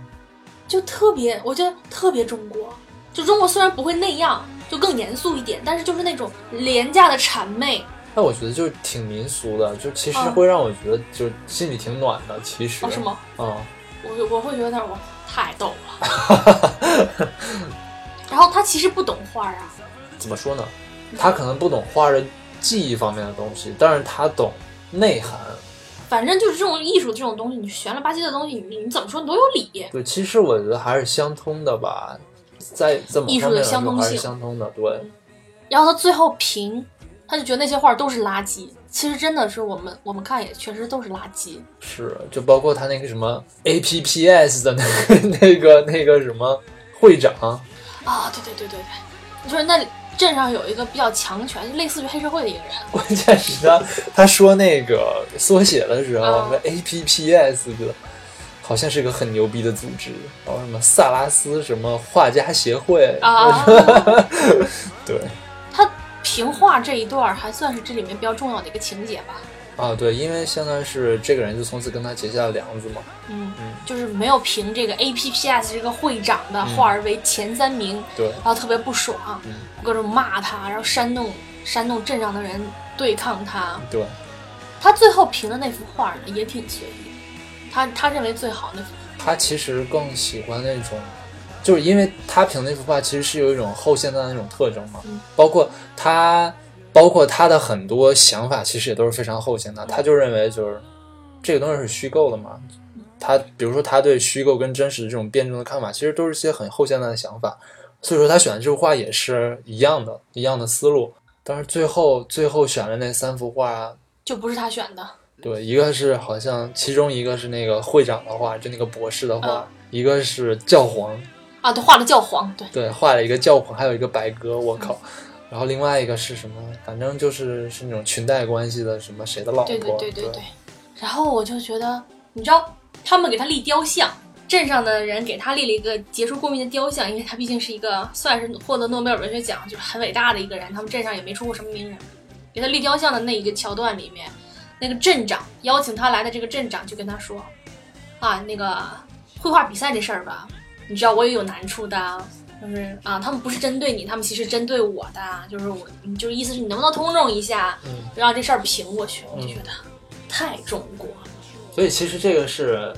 就特别我觉得特别中国。就中国虽然不会那样，就更严肃一点，但是就是那种廉价的谄媚。那我觉得就是挺民俗的，就其实嗯会让我觉得就心里挺暖的。其实，哦，是吗？嗯，我我会觉得我太逗了。然后他其实不懂画啊，怎么说呢？他可能不懂画的技艺方面的东西，但是他懂内涵。反正就是这种艺术这种东西，你悬了吧唧的东西，你你怎么说你都有理。对，其实我觉得还是相通的吧，在这么艺术的相通性相通的。对，然后他最后评，他就觉得那些画都是垃圾。其实真的是我们我们看也确实都是垃圾。是，就包括他那个什么 APPS 的那个 那个那个什么会长，啊，对对对对对，就是那镇上有一个比较强权，就类似于黑社会的一个人，关键是他他说那个缩写的时候，嗯那 APPS 的，好像是个很牛逼的组织，然后什么萨拉斯什么画家协会，啊，对。他评画这一段儿还算是这里面比较重要的一个情节吧。啊对，因为相当于是这个人就从此跟他结下了梁子嘛，嗯嗯，就是没有评这个 APPS 这个会长的画儿为前三名，对，然后特别不爽，嗯。各种骂他，然后煽动煽动镇上的人对抗他。对，他最后评的那幅画呢也挺随意，他他认为最好那幅他其实更喜欢那种，就是因为他评那幅画其实是有一种后现代的那种特征嘛，嗯包括他，包括他的很多想法其实也都是非常后现代。他就认为就是这个东西是虚构的嘛，他比如说他对虚构跟真实的这种辩证的看法，其实都是一些很后现代的想法。所以说他选的这幅画也是一样的，一样的思路。但是最后最后选的那三幅画，就不是他选的。对，一个是好像其中一个是那个会长的画，就那个博士的画，一个是教皇啊，他画了教皇，对对，画了一个教皇，还有一个白鸽，我靠。然后另外一个是什么？反正就是是那种裙带关系的，什么谁的老婆？对对对对对。然后我就觉得，你知道，他们给他立雕像，镇上的人给他立了一个杰出过命的雕像，因为他毕竟是一个算是获得诺贝尔文学奖，就是很伟大的一个人。他们镇上也没出过什么名人，给他立雕像的那一个桥段里面。那个镇长邀请他来的这个镇长就跟他说：“啊，那个绘画比赛这事儿吧，你知道我也有难处的，就是啊，他们不是针对你，他们其实针对我的，就是我，你就是意思是你能不能通融一下，让这事儿平过去？我就觉得太中国了。所以其实这个是。”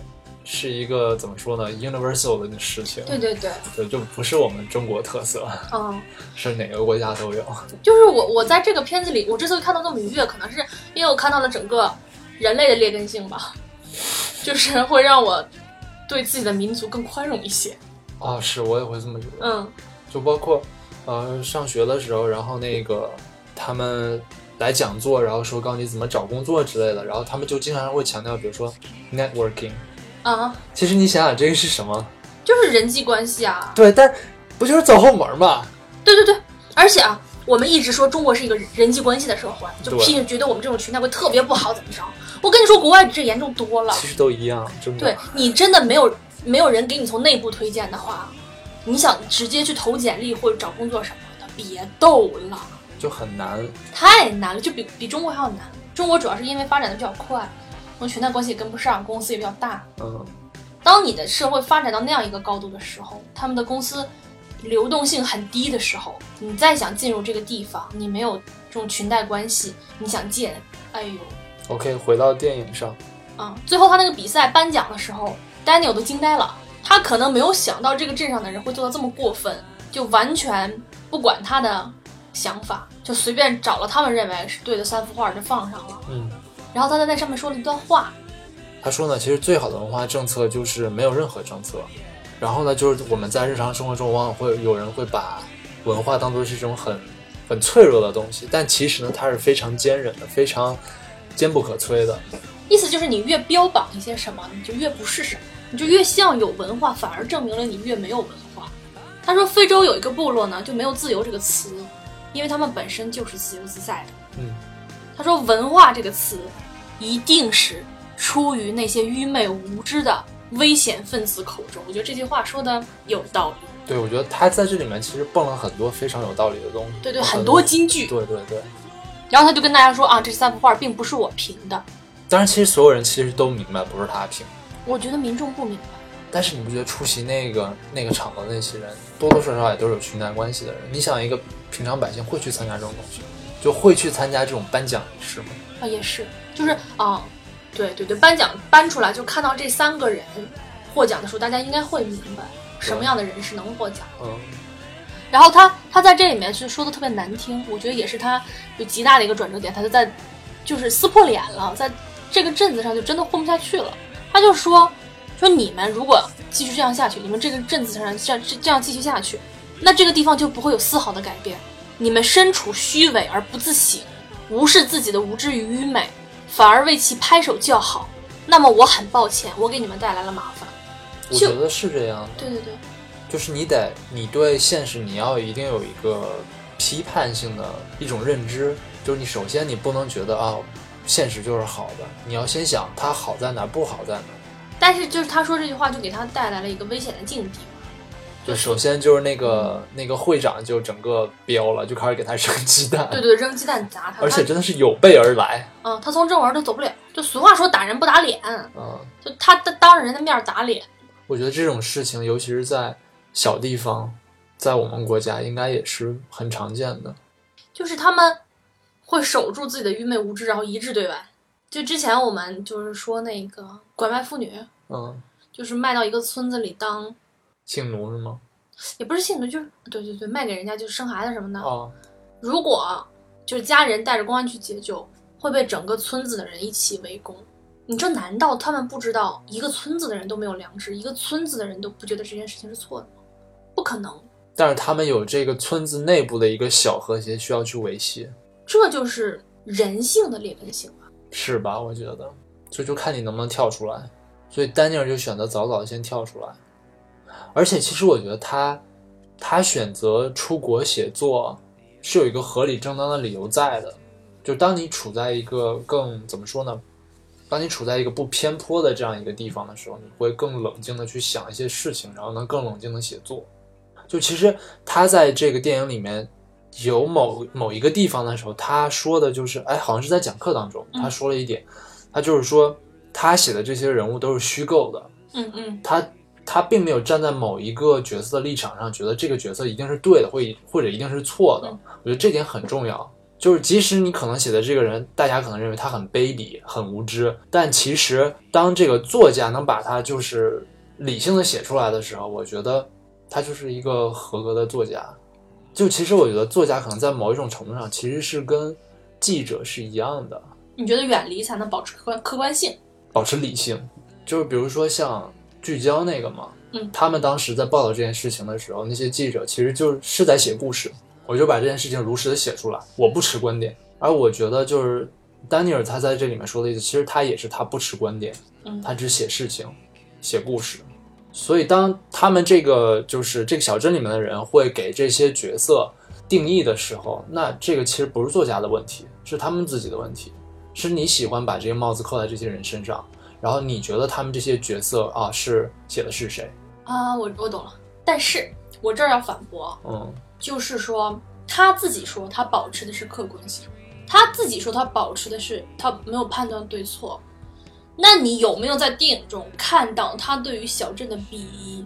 是一个怎么说呢，universal 的事情。对对对，对，就不是我们中国特色，嗯，是哪个国家都有。就是我，我在这个片子里，我之所以看到那么愉悦，可能是因为我看到了整个人类的劣根性吧，就是会让我对自己的民族更宽容一些。啊，是我也会这么觉得。嗯，就包括呃上学的时候，然后那个他们来讲座，然后说告诉你怎么找工作之类的，然后他们就经常会强调，比如说 networking。啊，其实你想想，这个是什么？就是人际关系啊。对，但不就是走后门吗？对对对，而且啊，我们一直说中国是一个人际关系的社会，就批评觉得我们这种群体会特别不好，怎么着？我跟你说，国外比这严重多了。其实都一样，真的。对你真的没有没有人给你从内部推荐的话，你想直接去投简历或者找工作什么的，别逗了，就很难，太难了，就比比中国还要难。中国主要是因为发展的比较快。从裙带关系也跟不上，公司也比较大。嗯，当你的社会发展到那样一个高度的时候，他们的公司流动性很低的时候，你再想进入这个地方，你没有这种裙带关系，你想进，哎呦。OK，回到电影上。啊，最后他那个比赛颁奖的时候，Daniel 都惊呆了。他可能没有想到这个镇上的人会做到这么过分，就完全不管他的想法，就随便找了他们认为是对的三幅画就放上了。嗯。然后他在那上面说了一段话，他说呢，其实最好的文化政策就是没有任何政策。然后呢，就是我们在日常生活中往往会有人会把文化当做是一种很很脆弱的东西，但其实呢，它是非常坚韧的，非常坚不可摧的。意思就是你越标榜一些什么，你就越不是什么，你就越像有文化，反而证明了你越没有文化。他说，非洲有一个部落呢，就没有自由这个词，因为他们本身就是自由自在的。嗯，他说文化这个词。一定是出于那些愚昧无知的危险分子口中。我觉得这句话说的有道理。对，我觉得他在这里面其实蹦了很多非常有道理的东西。对对，很多金句。对对对。然后他就跟大家说啊，这三幅画并不是我评的。当然，其实所有人其实都明白不是他评。我觉得民众不明白。但是你不觉得出席那个那个场的那些人多多少少也都是有裙带关系的人？你想，一个平常百姓会去参加这种东西，就会去参加这种颁奖仪式吗？啊，也是。就是啊，对对对，颁奖颁出来就看到这三个人获奖的时候，大家应该会明白什么样的人是能获奖。嗯。然后他他在这里面是说的特别难听，我觉得也是他有极大的一个转折点，他就在就是撕破脸了，在这个镇子上就真的混不下去了。他就说说你们如果继续这样下去，你们这个镇子上这样这样继续下去，那这个地方就不会有丝毫的改变。你们身处虚伪而不自省，无视自己的无知与愚昧。反而为其拍手叫好，那么我很抱歉，我给你们带来了麻烦。我觉得是这样的，对对对，就是你得，你对现实你要一定有一个批判性的一种认知，就是你首先你不能觉得啊，现实就是好的，你要先想它好在哪，不好在哪。但是就是他说这句话就给他带来了一个危险的境地。就首先就是那个那个会长就整个飙了，就开始给他扔鸡蛋。对对，扔鸡蛋砸他。而且真的是有备而来。嗯，他从正门他走不了。就俗话说打人不打脸。嗯。就他当着人的面打脸。我觉得这种事情，尤其是在小地方，在我们国家应该也是很常见的。就是他们会守住自己的愚昧无知，然后一致对外。就之前我们就是说那个拐卖妇女，嗯，就是卖到一个村子里当。性奴是吗？也不是性奴，就是对对对，卖给人家就是生孩子什么的。哦，如果就是家人带着公安去解救，会被整个村子的人一起围攻。你这难道他们不知道一个村子的人都没有良知，一个村子的人都不觉得这件事情是错的吗？不可能，但是他们有这个村子内部的一个小和谐需要去维系，这就是人性的劣根性吧？是吧？我觉得，所以就看你能不能跳出来。所以丹尼尔就选择早早的先跳出来，而且其实我觉得他他选择出国写作是有一个合理正当的理由在的。就当你处在一个更怎么说呢？当你处在一个不偏颇的这样一个地方的时候，你会更冷静的去想一些事情，然后能更冷静的写作。就其实他在这个电影里面有某某一个地方的时候，他说的就是，哎，好像是在讲课当中，他说了一点，他就是说他写的这些人物都是虚构的，嗯嗯他他并没有站在某一个角色的立场上，觉得这个角色一定是对的，或或者一定是错的。嗯我觉得这点很重要。就是即使你可能写的这个人，大家可能认为他很卑鄙、很无知，但其实当这个作家能把他就是理性的写出来的时候，我觉得他就是一个合格的作家。就其实我觉得作家可能在某一种程度上其实是跟记者是一样的，你觉得远离才能保持客观客观性？保持理性。就是比如说像聚焦那个嘛，嗯他们当时在报道这件事情的时候，那些记者其实就是在写故事，我就把这件事情如实的写出来，我不持观点。而我觉得就是丹尼尔他在这里面说的意思，其实他也是他不持观点，嗯他只写事情，写故事。所以当他们这个就是这个小镇里面的人会给这些角色定义的时候，那这个其实不是作家的问题，是他们自己的问题，是你喜欢把这些帽子扣在这些人身上，然后你觉得他们这些角色啊是写的是谁？啊，我我懂了，但是我这儿要反驳，嗯，就是说他自己说他保持的是客观性，他自己说他保持的是他没有判断对错。那你有没有在电影中看到他对于小镇的鄙夷？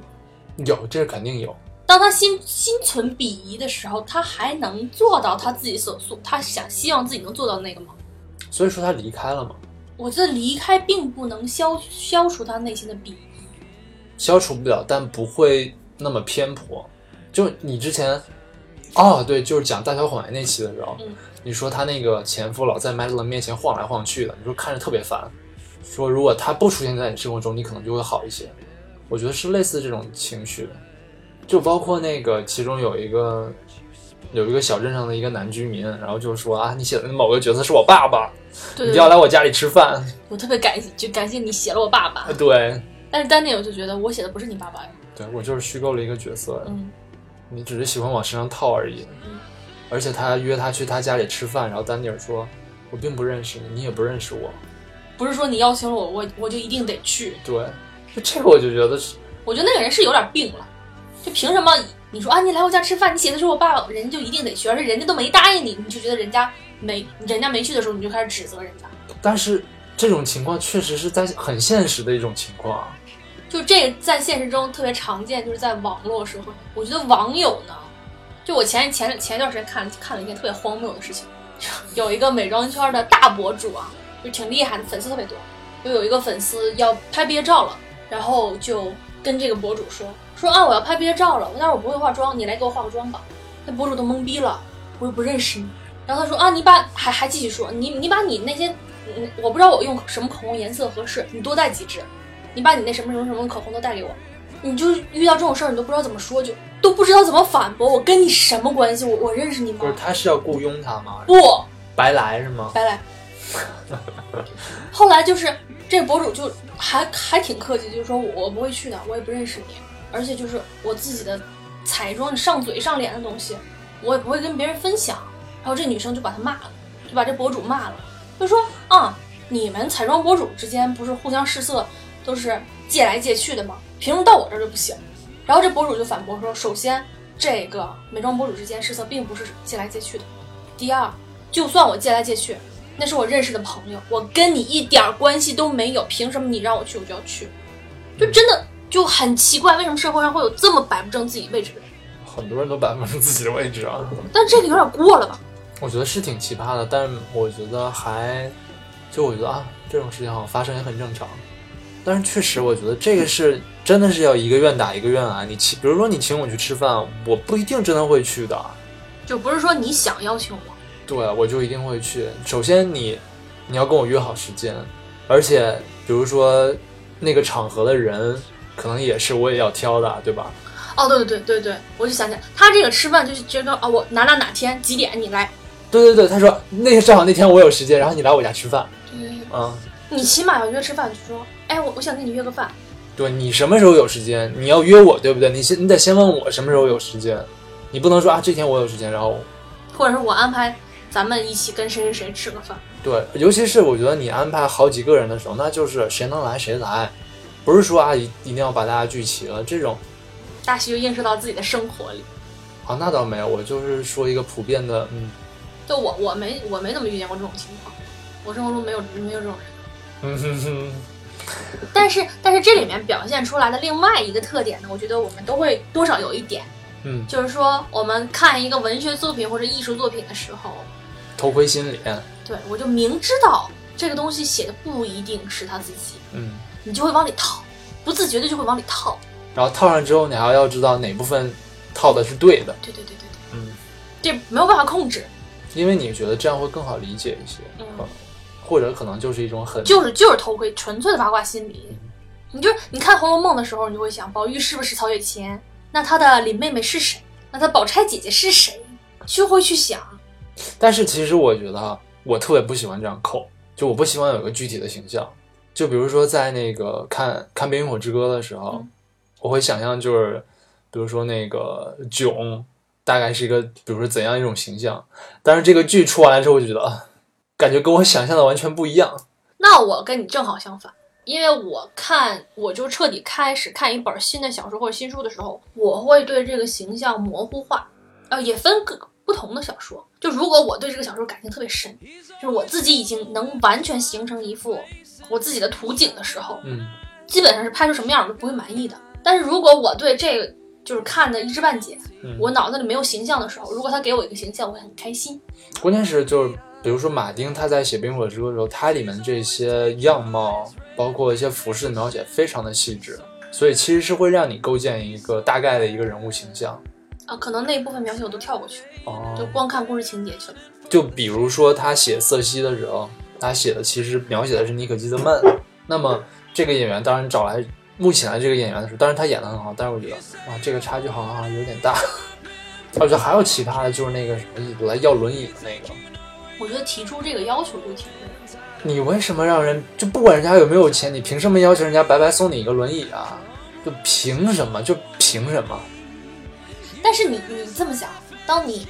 有，这肯定有。当他心心存鄙夷的时候，他还能做到他自己所诉，他想希望自己能做到那个吗？所以说他离开了嘛，我觉得离开并不能消消除他内心的鄙夷。消除不了，但不会那么偏颇。就你之前，哦，对，就是讲大小谎言那期的时候，嗯你说他那个前夫老在麦德伦面前晃来晃去的，你说看着特别烦。说如果他不出现在你生活中，你可能就会好一些。我觉得是类似这种情绪的，就包括那个其中有一个有一个小镇上的一个男居民，然后就说啊，你写的某个角色是我爸爸，对对你就要来我家里吃饭。我特别感谢，就感谢你写了我爸爸。对，但是丹尼尔就觉得我写的不是你爸爸呀。对我就是虚构了一个角色，嗯你只是喜欢往身上套而已。嗯而且他约他去他家里吃饭，然后丹尼尔说：“我并不认识你，你也不认识我。不是说你邀请了我，我我就一定得去。”对，就这个我就觉得是，我觉得那个人是有点病了，就凭什么你说啊，你来我家吃饭，你写的是我爸爸，人家就一定得去，而且人家都没答应你，你就觉得人家没人家没去的时候，你就开始指责人家。但是这种情况确实是在很现实的一种情况。就这个在现实中特别常见，就是在网络社会。我觉得网友呢，就我前前前一段时间看看了一件特别荒谬的事情，有一个美妆圈的大博主啊，就挺厉害的，粉丝特别多。就有一个粉丝要拍毕业照了，然后就跟这个博主说说啊，我要拍毕业照了，但是我不会化妆，你来给我化个妆吧。那博主都懵逼了，我又不认识你。然后他说啊，你把还还继续说，你你把你那些，嗯，我不知道我用什么口红颜色合适，你多带几支。你把你那什么什么什么口红都带给我，你就遇到这种事儿，你都不知道怎么说，就都不知道怎么反驳。我跟你什么关系？我我认识你吗不？是，他是要雇佣他吗？不，白来是吗？白来。后来就是这个博主就还还挺客气，就是说我我不会去的，我也不认识你，而且就是我自己的彩妆上嘴上脸的东西，我也不会跟别人分享。然后这女生就把他骂了，就把这博主骂了，就说啊，你们彩妆博主之间不是互相试色，都是借来借去的吗？凭什么到我这儿就不行？然后这博主就反驳说，首先这个美妆博主之间试色并不是借来借去的，第二，就算我借来借去，那是我认识的朋友，我跟你一点儿关系都没有，凭什么你让我去我就要去？就真的就很奇怪，为什么社会上会有这么摆不正自己位置的人？很多人都摆不正自己的位置啊。但这个有点过了吧？我觉得是挺奇葩的，但是我觉得还，就我觉得啊，这种事情好像发生也很正常。但是确实，我觉得这个是真的是要一个愿打一个愿挨。你请，比如说你请我去吃饭，我不一定真的会去的。就不是说你想邀请我，对，我就一定会去。首先你，你要跟我约好时间，而且比如说那个场合的人，可能也是我也要挑的，对吧？哦，对对对对对，我就想起来，他这个吃饭就是觉得啊，我哪哪哪天几点你来，对对对，他说那天正好那天我有时间，然后你来我家吃饭，对，嗯，你起码要约吃饭，就说，哎，我我想跟你约个饭，对你什么时候有时间，你要约我，对不对？你先你得先问我什么时候有时间，你不能说啊这天我有时间，然后或者是我安排咱们一起跟谁谁谁吃个饭。对，尤其是我觉得你安排好几个人的时候，那就是谁能来谁来，不是说啊一一定要把大家聚齐了这种。大西就映射到自己的生活里。啊，那倒没有，我就是说一个普遍的，嗯就我我没我没怎么遇见过这种情况，我生活中没有没有这种人。嗯哼哼，但是但是这里面表现出来的另外一个特点呢，我觉得我们都会多少有一点，嗯，就是说我们看一个文学作品或者艺术作品的时候，偷窥心理，对我就明知道这个东西写的不一定是他自己，嗯，你就会往里套，不自觉的就会往里套。然后套上之后，你还要知道哪部分套的是对的，对对对对对，嗯，这没有办法控制，因为你觉得这样会更好理解一些，嗯嗯，或者可能就是一种很就是就是偷窥，纯粹的八卦心理。你就你看《红楼梦》的时候，你就会想，宝玉是不是曹雪芹？那他的林妹妹是谁？那他宝钗姐姐是谁？就会去想，但是其实我觉得哈，我特别不喜欢这样扣，就我不希望有个具体的形象。就比如说在那个看看《冰与火之歌》的时候，嗯我会想象就是，比如说那个囧大概是一个，比如说怎样一种形象。但是这个剧出完了之后，我就觉得，啊感觉跟我想象的完全不一样。那我跟你正好相反，因为我看我就彻底开始看一本新的小说或者新书的时候，我会对这个形象模糊化，呃，也分各不同的小说。就如果我对这个小说感情特别深，就是我自己已经能完全形成一副我自己的图景的时候，嗯基本上是拍出什么样我都不会满意的。但是如果我对这个就是看的一知半解，嗯，我脑子里没有形象的时候，如果他给我一个形象，我会很开心。关键是就是，比如说马丁他在写《冰火之歌》的时候，它里面这些样貌，包括一些服饰的描写，非常的细致，所以其实是会让你构建一个大概的一个人物形象。啊，可能那一部分描写我都跳过去，哦，就光看故事情节去了。就比如说他写瑟西的时候，他写的其实描写的是尼可基德曼。那么这个演员当然找来目前的这个演员的时候，当然他演的很好，但是我觉得哇，这个差距好像有点大。我觉得还有其他的，就是那个什么来要轮椅的那个，我觉得提出这个要求就挺对的。你为什么让人就不管人家有没有钱，你凭什么要求人家白白送你一个轮椅啊？就凭什么？就凭什么？但是你你这么想，当你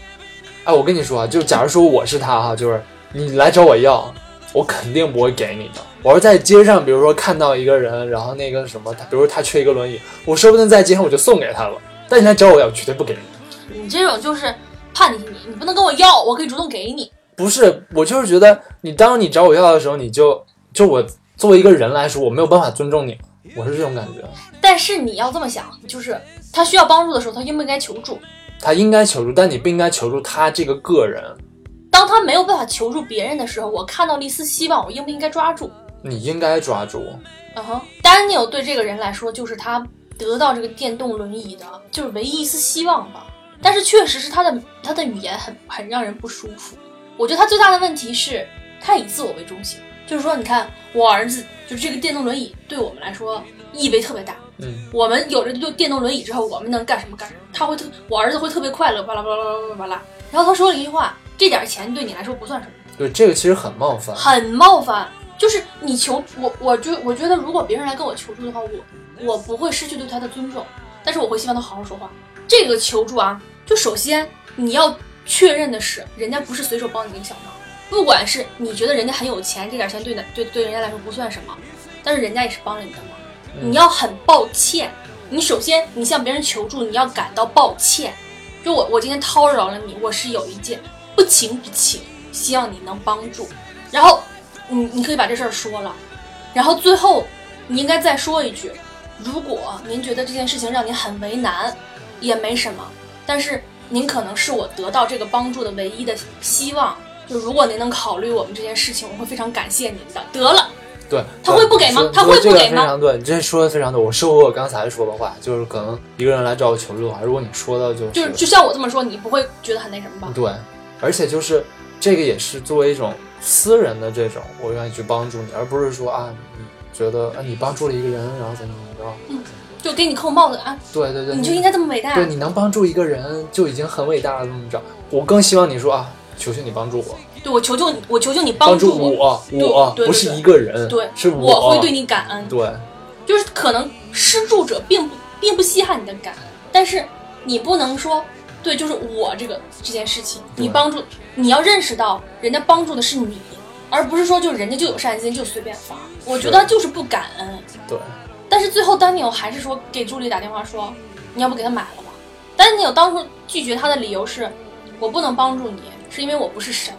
哎，我跟你说啊，就假如说我是他哈，就是你来找我要，我肯定不会给你的。我要在街上，比如说看到一个人，然后那个什么，他比如说他缺一个轮椅，我说不定在街上我就送给他了。但你来找我要，我绝对不给你。你这种就是叛逆你，你不能跟我要，我可以主动给你。不是，我就是觉得你当你找我要的时候，你就就我作为一个人来说，我没有办法尊重你，我是这种感觉。但是你要这么想，就是他需要帮助的时候，他应不应该求助？他应该求助，但你不应该求助他这个个人。当他没有办法求助别人的时候，我看到了一丝希望，我应不应该抓住？你应该抓住。嗯哼，Daniel 对这个人来说，就是他得到这个电动轮椅的，就是唯一一丝希望吧。但是确实是他的他的语言很很让人不舒服。我觉得他最大的问题是，他以自我为中心，就是说，你看我儿子就是这个电动轮椅对我们来说意味特别大。嗯，我们有了就电动轮椅之后，我们能干什么干什么。他会特，我儿子会特别快乐，巴拉巴拉巴拉巴拉巴拉。然后他说了一句话：“这点钱对你来说不算什么。”对，这个其实很冒犯。很冒犯。就是你求我，我就我觉得如果别人来跟我求助的话，我我不会失去对他的尊重，但是我会希望他好好说话。这个求助啊，就首先你要确认的是，人家不是随手帮你一个小忙，不管是你觉得人家很有钱，这点钱对呢对对人家来说不算什么，但是人家也是帮了你的你要很抱歉。你首先你向别人求助，你要感到抱歉。就我我今天叨扰了你，我是有一件不情不请，希望你能帮助。然后你你可以把这事儿说了，然后最后你应该再说一句：如果您觉得这件事情让您很为难，也没什么，但是您可能是我得到这个帮助的唯一的希望。就如果您能考虑我们这件事情，我会非常感谢您的。得了，对，他会不给吗他会不给吗非常对，你这说的非常对。我收回我刚才说的话，就是可能一个人来找我求助的话，如果你说的就是就是就像我这么说，你不会觉得很那什么吧？对，而且就是这个也是作为一种私人的这种，我愿意去帮助你，而不是说啊，你觉得啊，你帮助了一个人，然后怎么怎么着，嗯就给你扣帽子啊，对对对，你就应该这么伟大。对，你能帮助一个人就已经很伟大了，这么着？我更希望你说啊，求求你帮助我，对我求求你，我求求你帮助我，对我对对不是一个人，对，是我会对你感恩，对，就是可能施助者并不并不稀罕你的感恩，但是你不能说，对，就是我这个这件事情，你帮助，你要认识到人家帮助的是你，而不是说就人家就有善心就随便发，我觉得就是不感恩。对，但是最后丹尼尔还是说给朱莉打电话说，你要不给他买了吧？丹尼尔当初拒绝他的理由是，我不能帮助你，是因为我不是神。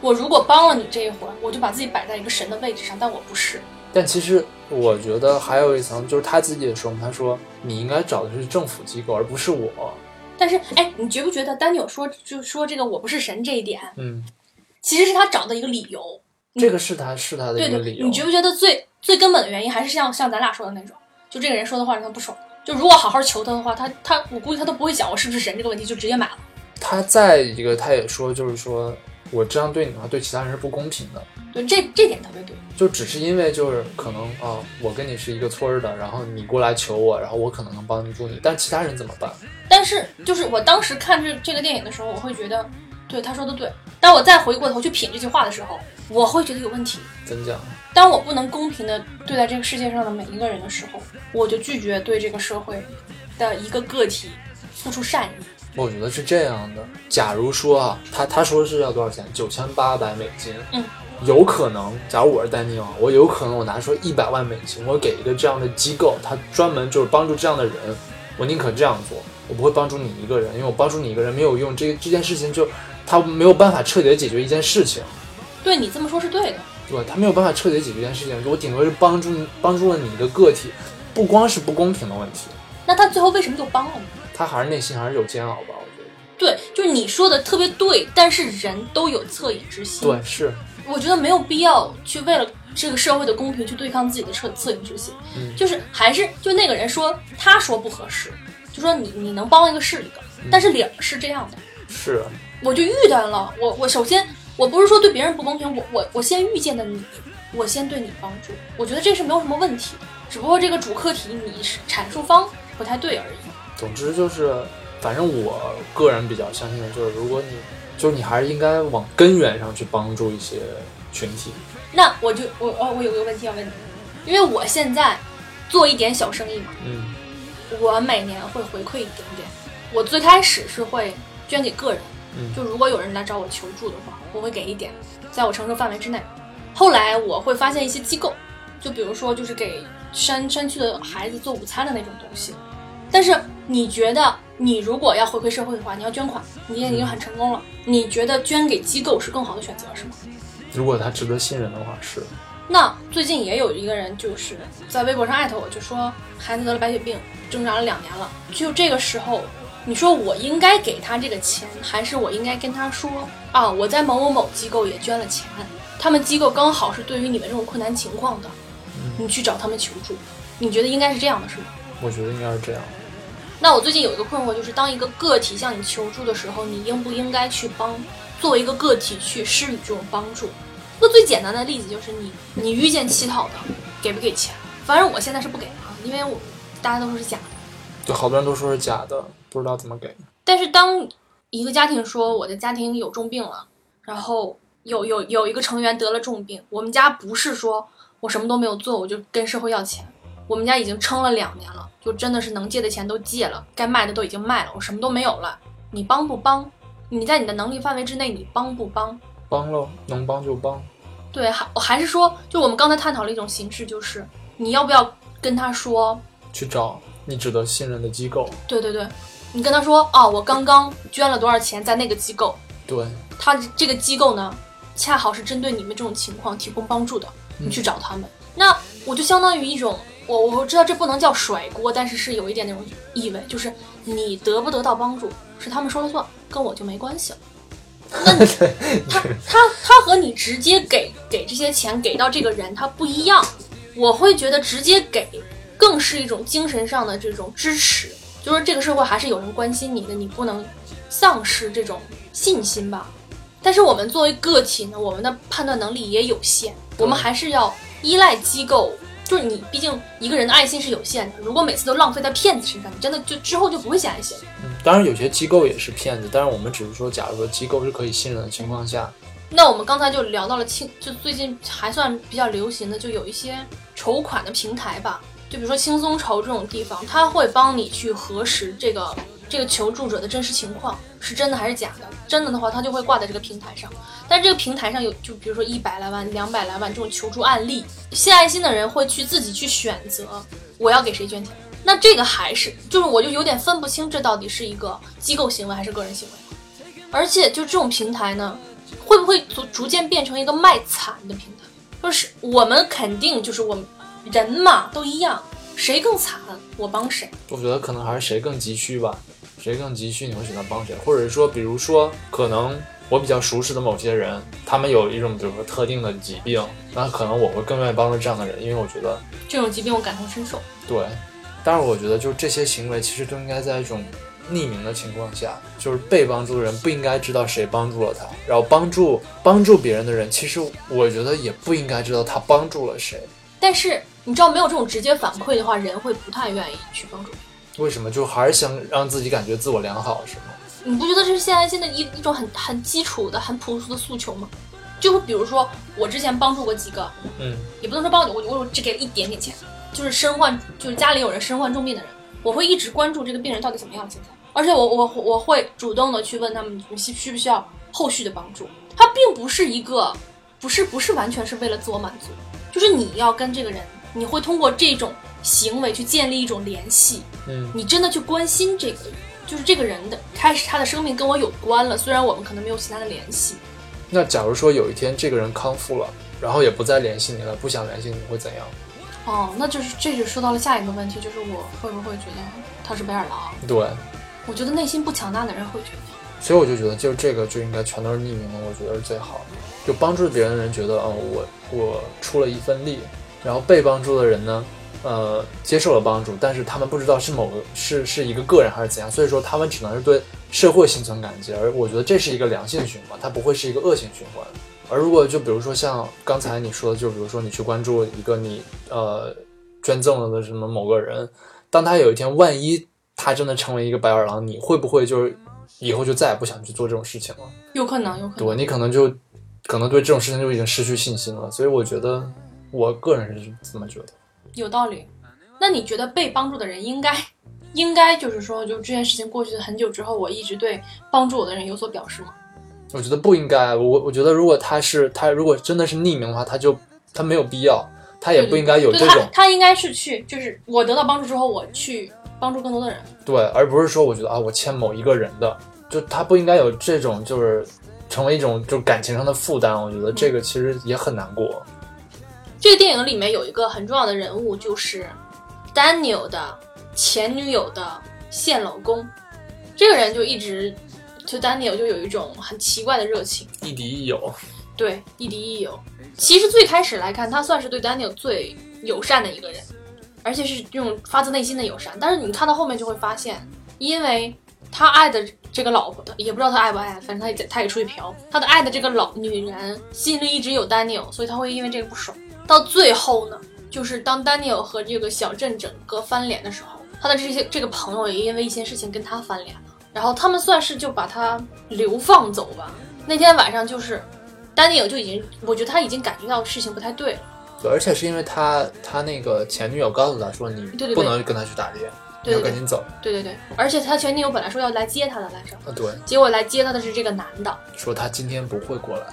我如果帮了你这一会儿，我就把自己摆在一个神的位置上，但我不是。但其实我觉得还有一层，就是他自己也说嘛，他说你应该找的是政府机构，而不是我。但是，哎，你觉不觉得丹尼尔说就说这个我不是神这一点，嗯，其实是他找的一个理由。这个是他是他的一个理由。你觉不觉得最最根本的原因还是像像咱俩说的那种，就这个人说的话让他不爽。就如果好好求他的话，他他我估计他都不会讲我是不是神这个问题，就直接买了。他再一个，他也说，就是说我这样对你的话，对其他人是不公平的。对，这这点特别对。就只是因为就是可能啊、我跟你是一个村儿的，然后你过来求我，然后我可能能帮助你，但其他人怎么办？但是就是我当时看这这个电影的时候，我会觉得，对他说的对。当我再回过头去品这句话的时候，我会觉得有问题。怎讲？当我不能公平的对待这个世界上的每一个人的时候，我就拒绝对这个社会的一个个体付出善意。我觉得是这样的。假如说啊，他他说是要多少钱？九千八百美金。嗯。有可能，假如我是丹尼尔，我有可能我拿出一百万美金，我给一个这样的机构，他专门就是帮助这样的人，我宁可这样做，我不会帮助你一个人，因为我帮助你一个人没有用，这这件事情就他没有办法彻底的解决一件事情。对你这么说是对的。对，他没有办法彻底解决一件事情，我顶多是帮助帮助了你一个个体，不光是不公平的问题，那他最后为什么就帮了你？他还是内心还是有煎熬吧，我觉得。对，就是你说的特别对，但是人都有恻隐之心。对，是，我觉得没有必要去为了这个社会的公平去对抗自己的恻恻隐之心。嗯就是还是就那个人说他说不合适，就说你你能帮一个是一个，但是理儿是这样的，是，我就遇见了，我我首先我不是说对别人不公平，我我我先遇见的你，我先对你帮助，我觉得这是没有什么问题，只不过这个主课题你是阐述方不太对而已。总之就是，反正我个人比较相信的就是，如果你就是你还是应该往根源上去帮助一些群体。那我就我哦，我有个问题要问你，因为我现在做一点小生意嘛，嗯我每年会回馈一点点。我最开始是会捐给个人，嗯就如果有人来找我求助的话，我会给一点，在我承受范围之内。后来我会发现一些机构，就比如说就是给山山区的孩子做午餐的那种东西。但是你觉得，你如果要回馈社会的话，你要捐款，你也已经很成功了。你觉得捐给机构是更好的选择，是吗？如果他值得信任的话，是。那最近也有一个人就是在微博上艾特我，就说孩子得了白血病，挣扎了两年了。就这个时候，你说我应该给他这个钱，还是我应该跟他说啊，我在某某某机构也捐了钱，他们机构刚好是对于你们这种困难情况的，你去找他们求助。你觉得应该是这样的，是吗？我觉得应该是这样。那我最近有一个困惑，就是当一个个体向你求助的时候，你应不应该去帮？作为一个个体去施予这种帮助？一个最简单的例子就是你，你遇见乞讨的，给不给钱？反正我现在是不给啊，因为我大家都说是假的。对，好多人都说是假的，不知道怎么给。但是当一个家庭说我的家庭有重病了，然后有有有一个成员得了重病，我们家不是说我什么都没有做，我就跟社会要钱。我们家已经撑了两年了，就真的是能借的钱都借了，该卖的都已经卖了，我什么都没有了。你帮不帮？你在你的能力范围之内，你帮不帮？帮喽，能帮就帮。对，还我还是说，就我们刚才探讨了一种形式，就是你要不要跟他说，去找你值得信任的机构。对对对，你跟他说啊、我刚刚捐了多少钱在那个机构，对，他这个机构呢，恰好是针对你们这种情况提供帮助的，你去找他们。那我就相当于一种，我我知道这不能叫甩锅，但是是有一点那种意味，就是你得不得到帮助是他们说了算，跟我就没关系了。那你 他他他和你直接给给这些钱给到这个人，他不一样。我会觉得直接给更是一种精神上的这种支持，就是这个社会还是有人关心你的，你不能丧失这种信心吧。但是我们作为个体呢，我们的判断能力也有限，我们还是要依赖机构。就是你，毕竟一个人的爱心是有限的。如果每次都浪费在骗子身上，你真的就之后就不会写爱心了。嗯，当然有些机构也是骗子，但是我们只是说，假如说机构是可以信任的情况下，那我们刚才就聊到了轻，就最近还算比较流行的，就有一些筹款的平台吧，就比如说轻松筹这种地方，它会帮你去核实这个。这个求助者的真实情况是真的还是假的？真的的话，他就会挂在这个平台上。但这个平台上有，就比如说一百来万、两百来万这种求助案例，献爱心的人会去自己去选择我要给谁捐钱。那这个还是就是我就有点分不清，这到底是一个机构行为还是个人行为。而且就这种平台呢，会不会逐逐渐变成一个卖惨的平台？就是我们肯定就是我们人嘛都一样，谁更惨我帮谁。我觉得可能还是谁更急需吧。谁更急需，你会选择帮谁？或者说，比如说，可能我比较熟识的某些人，他们有一种，比如说特定的疾病，那可能我会更愿意帮助这样的人，因为我觉得这种疾病我感同身受。对，但是我觉得，就这些行为其实都应该在一种匿名的情况下，就是被帮助的人不应该知道谁帮助了他，然后帮助帮助别人的人，其实我觉得也不应该知道他帮助了谁。但是你知道，没有这种直接反馈的话，人会不太愿意去帮助。为什么就还是想让自己感觉自我良好是吗？你不觉得这是现在现在一一种很很基础的、很朴素的诉求吗？就比如说我之前帮助过几个，嗯，也不能说帮我，我我只给了一点点钱，就是身患就是家里有人身患重病的人，我会一直关注这个病人到底怎么样现在，而且我我我会主动的去问他们，你需需不需要后续的帮助？他并不是一个，不是不是完全是为了自我满足，就是你要跟这个人，你会通过这种。行为去建立一种联系，嗯，你真的去关心这个，就是这个人的开始，他的生命跟我有关了。虽然我们可能没有其他的联系。那假如说有一天这个人康复了，然后也不再联系你了，不想联系你会怎样？哦，那就是这就说到了下一个问题，就是我会不会觉得他是白眼狼？对，我觉得内心不强大的人会觉得。所以我就觉得，就这个就应该全都是匿名的，我觉得是最好的。就帮助别人的人觉得，哦，我我出了一份力，然后被帮助的人呢？呃，接受了帮助，但是他们不知道是某个是是一个个人还是怎样，所以说他们只能是对社会心存感激，而我觉得这是一个良性循环，它不会是一个恶性循环。而如果就比如说像刚才你说的，就比如说你去关注一个你呃捐赠了的什么某个人，当他有一天万一他真的成为一个白眼狼，你会不会就是以后就再也不想去做这种事情了？有可能，有可能。对，你可能就可能对这种事情就已经失去信心了。所以我觉得，我个人是这么觉得。有道理，那你觉得被帮助的人应该，应该就是说，就这件事情过去很久之后，我一直对帮助我的人有所表示吗？我觉得不应该，我我觉得如果他是他如果真的是匿名的话，他就他没有必要，他也不应该有这种，他应该是去，就是我得到帮助之后，我去帮助更多的人，对，而不是说我觉得啊，我欠某一个人的，就他不应该有这种就是成为一种就感情上的负担，我觉得这个其实也很难过。这个电影里面有一个很重要的人物，就是 Daniel 的前女友的现老公。这个人就一直对 Daniel 就有一种很奇怪的热情，亦敌亦友。对，亦敌亦友。其实最开始来看，他算是对 Daniel 最友善的一个人，而且是这种发自内心的友善。但是你看到后面就会发现，因为他爱的这个老婆的，也不知道他爱不爱，反正他也他也出去嫖。他的爱的这个老女人心里一直有 Daniel，所以他会因为这个不爽。到最后呢，就是当 Daniel 和这个小镇整个翻脸的时候，他的这些这个朋友也因为一些事情跟他翻脸了，然后他们算是就把他流放走吧。那天晚上就是 Daniel 就已经，我觉得他已经感觉到事情不太对了。对，而且是因为他他那个前女友告诉他说你不能跟他去打猎，你要赶紧走。对对对，而且他前女友本来说要来接他的来着，啊对，结果来接他的是这个男的，说他今天不会过来，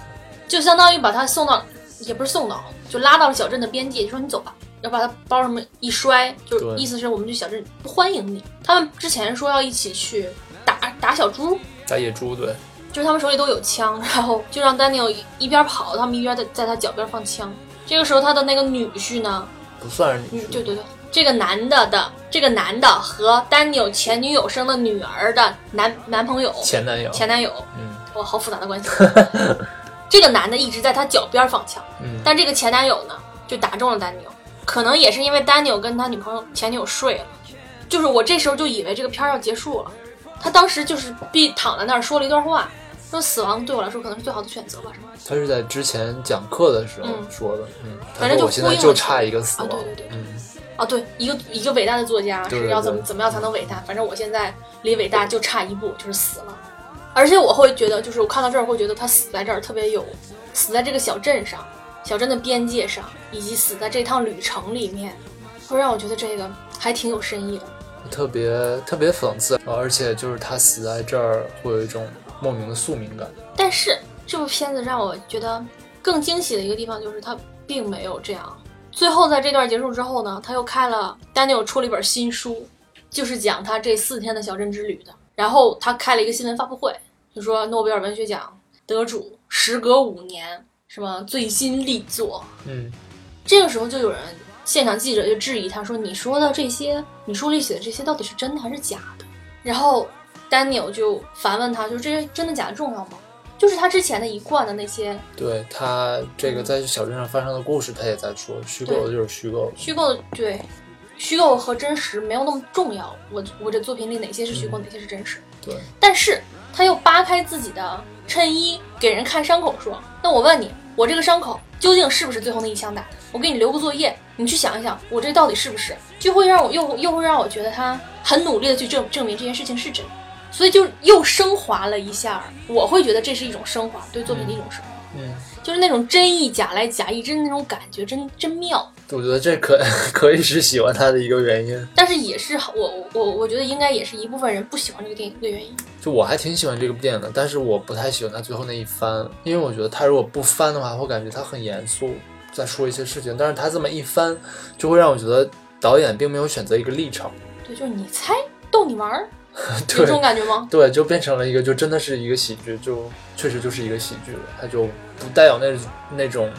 就相当于把他送到。也不是送到，就拉到了小镇的边界，就说你走吧，要把他包什么一摔，就意思是我们这小镇不欢迎你。他们之前说要一起去打打小猪，打野猪，对，就是他们手里都有枪，然后就让丹尼尔一边跑，他们一边在在他脚边放枪。这个时候他的那个女婿呢，不算是女婿，对对对，这个男的的这个男的和丹尼尔前女友生的女儿的男男朋友，前男友，前男友，嗯，哇，好复杂的关系。这个男的一直在他脚边放枪，但这个前男友呢，就打中了丹尼尔。可能也是因为丹尼尔跟他女朋友前女友睡了，就是我这时候就以为这个片儿要结束了。他当时就是必躺在那儿说了一段话，说死亡对我来说可能是最好的选择吧，是吗？他是在之前讲课的时候嗯说的，嗯，他反正就我现在呼应就差一个死啊，亡，对对对，嗯，啊对，一个一个伟大的作家是要怎么对怎么样才能伟大？反正我现在离伟大就差一步，就是死了。而且我会觉得，就是我看到这儿会觉得他死在这儿特别有，死在这个小镇上，小镇的边界上，以及死在这趟旅程里面，会让我觉得这个还挺有深意的。特别特别讽刺，而且就是他死在这儿会有一种莫名的宿命感。但是这部片子让我觉得更惊喜的一个地方就是他并没有这样。最后在这段结束之后呢，他又开了 Daniel 出了一本新书，就是讲他这四天的小镇之旅的。然后他开了一个新闻发布会，就说诺贝尔文学奖得主时隔五年什么最新力作。嗯，这个时候就有人现场记者就质疑他说：“你说的这些，你书里写的这些到底是真的还是假的？”然后丹尼尔就反问他，就是这些真的假的重要吗？就是他之前的一贯的那些对他这个在小镇上发生的故事，他也在说，虚构的就是虚构。虚构的，对，虚构和真实没有那么重要。我我这作品里哪些是虚构，哪些是真实？对，但是他又扒开自己的衬衣给人看伤口，说：“那我问你，我这个伤口究竟是不是最后那一枪打的？我给你留个作业，你去想一想，我这到底是不是？”就会让我又又会让我觉得他很努力的去证证明这件事情是真的，所以就又升华了一下。我会觉得这是一种升华，对作品的一种升华，嗯，就是那种真意假来假意，真的那种感觉，真真妙。我觉得这可 可以是喜欢他的一个原因。但是也是我我我觉得应该也是一部分人不喜欢这个电影的原因。就我还挺喜欢这个电影的，但是我不太喜欢他最后那一翻，因为我觉得他如果不翻的话，会感觉他很严肃，在说一些事情。但是他这么一翻，就会让我觉得导演并没有选择一个立场，对，就是你猜逗你玩儿，有对这种感觉吗？对，就变成了一个就真的是一个喜剧，就确实就是一个喜剧了，它就不带有那那种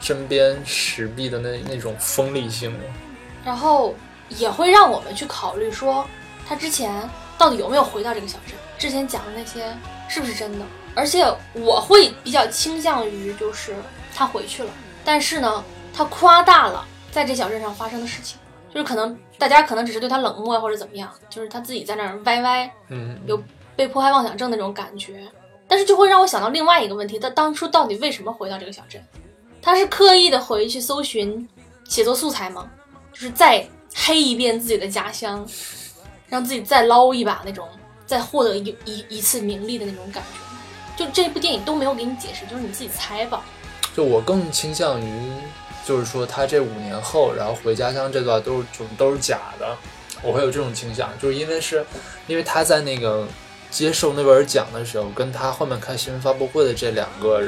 针砭时弊的那那种锋利性了。然后也会让我们去考虑说，他之前到底有没有回到这个小镇？之前讲的那些是不是真的？而且我会比较倾向于就是他回去了，但是呢，他夸大了在这小镇上发生的事情，就是可能大家可能只是对他冷漠或者怎么样，就是他自己在那儿歪歪，嗯，有被迫害妄想症那种感觉，但是就会让我想到另外一个问题：他当初到底为什么回到这个小镇？他是刻意的回去搜寻写作素材吗？就是再黑一遍自己的家乡，让自己再捞一把那种，再获得一一一次名利的那种感觉。就这部电影都没有给你解释，就是你自己猜吧。就我更倾向于，就是说他这五年后，然后回家乡这段都是就都是假的，我会有这种倾向，就是因为是因为他在那个接受诺贝尔奖的时候，跟他后面开新闻发布会的这两个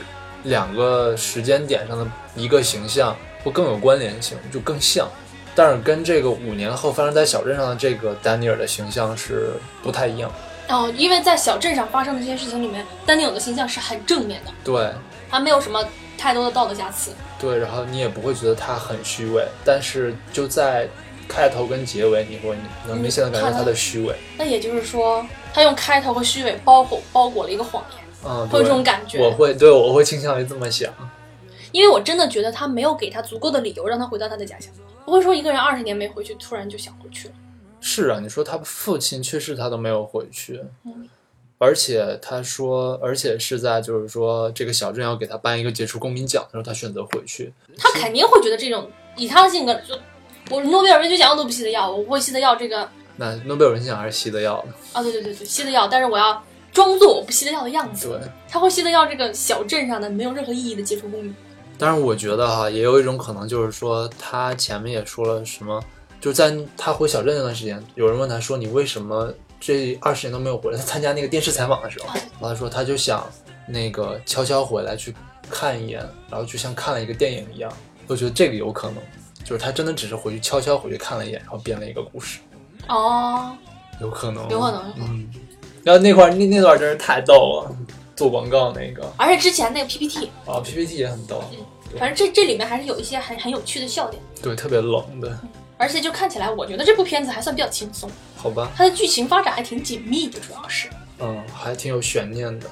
两个时间点上的一个形象会更有关联性，就更像。但是跟这个五年后发生在小镇上的这个丹尼尔的形象是不太一样。哦，因为在小镇上发生的这些事情里面，丹尼尔的形象是很正面的，对他没有什么太多的道德瑕疵。对，然后你也不会觉得他很虚伪，但是就在开头跟结尾，你会能明显的感觉他的虚伪。那也就是说，他用开头和虚伪包裹包裹了一个谎言，嗯，会有这种感觉。我会对我会倾向于这么想。因为我真的觉得他没有给他足够的理由让他回到他的家乡，不会说一个人二十年没回去，突然就想回去了。是啊，你说他父亲去世，他都没有回去，嗯而且他说，而且是在就是说这个小镇要给他颁一个杰出公民奖的时候，他选择回去。他肯定会觉得这种以他的性格，就我诺贝尔文学奖我都不稀得要，我不会稀得要这个那诺贝尔文学奖还是稀得要的，啊，对对对对，稀得要，但是我要装作我不惜的要的样子。他会惜的要这个小镇上的没有任何意义的杰出公民。但是我觉得哈，也有一种可能，就是说他前面也说了什么，就是在他回小镇那段时间，有人问他说你为什么这二十年都没有回来？他参加那个电视采访的时候，然后他说他就想那个悄悄回来去看一眼，然后就像看了一个电影一样。我觉得这个有可能，就是他真的只是回去悄悄回去看了一眼，然后编了一个故事，哦，有可能，有可能，有可能。嗯。然后那块儿那那段真是太逗了，做广告那个而且之前那个 PPT，啊 PPT 也很逗，嗯反正这这里面还是有一些很很有趣的笑点，对，特别冷的，而且就看起来，我觉得这部片子还算比较轻松，好吧。它的剧情发展还挺紧密的，主要是。嗯，还挺有悬念的。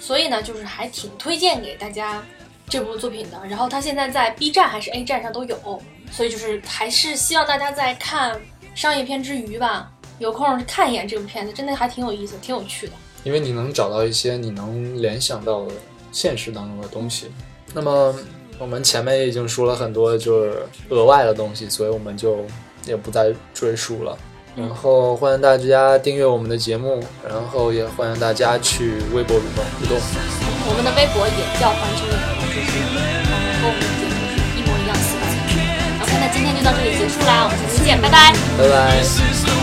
所以呢，就是还挺推荐给大家这部作品的。然后它现在在 B 站还是 A 站上都有，所以就是还是希望大家在看商业片之余吧，有空看一眼这部片子，真的还挺有意思，挺有趣的。因为你能找到一些你能联想到的现实当中的东西。那么我们前面已经说了很多就是额外的东西，所以我们就也不再赘述了。然后欢迎大家订阅我们的节目，然后也欢迎大家去微博里面互动。我们的微博也叫环球影评之书，然后和我们的节目是一模一样四个字。OK，那今天就到这里结束啦，我们下期见，拜拜。拜拜。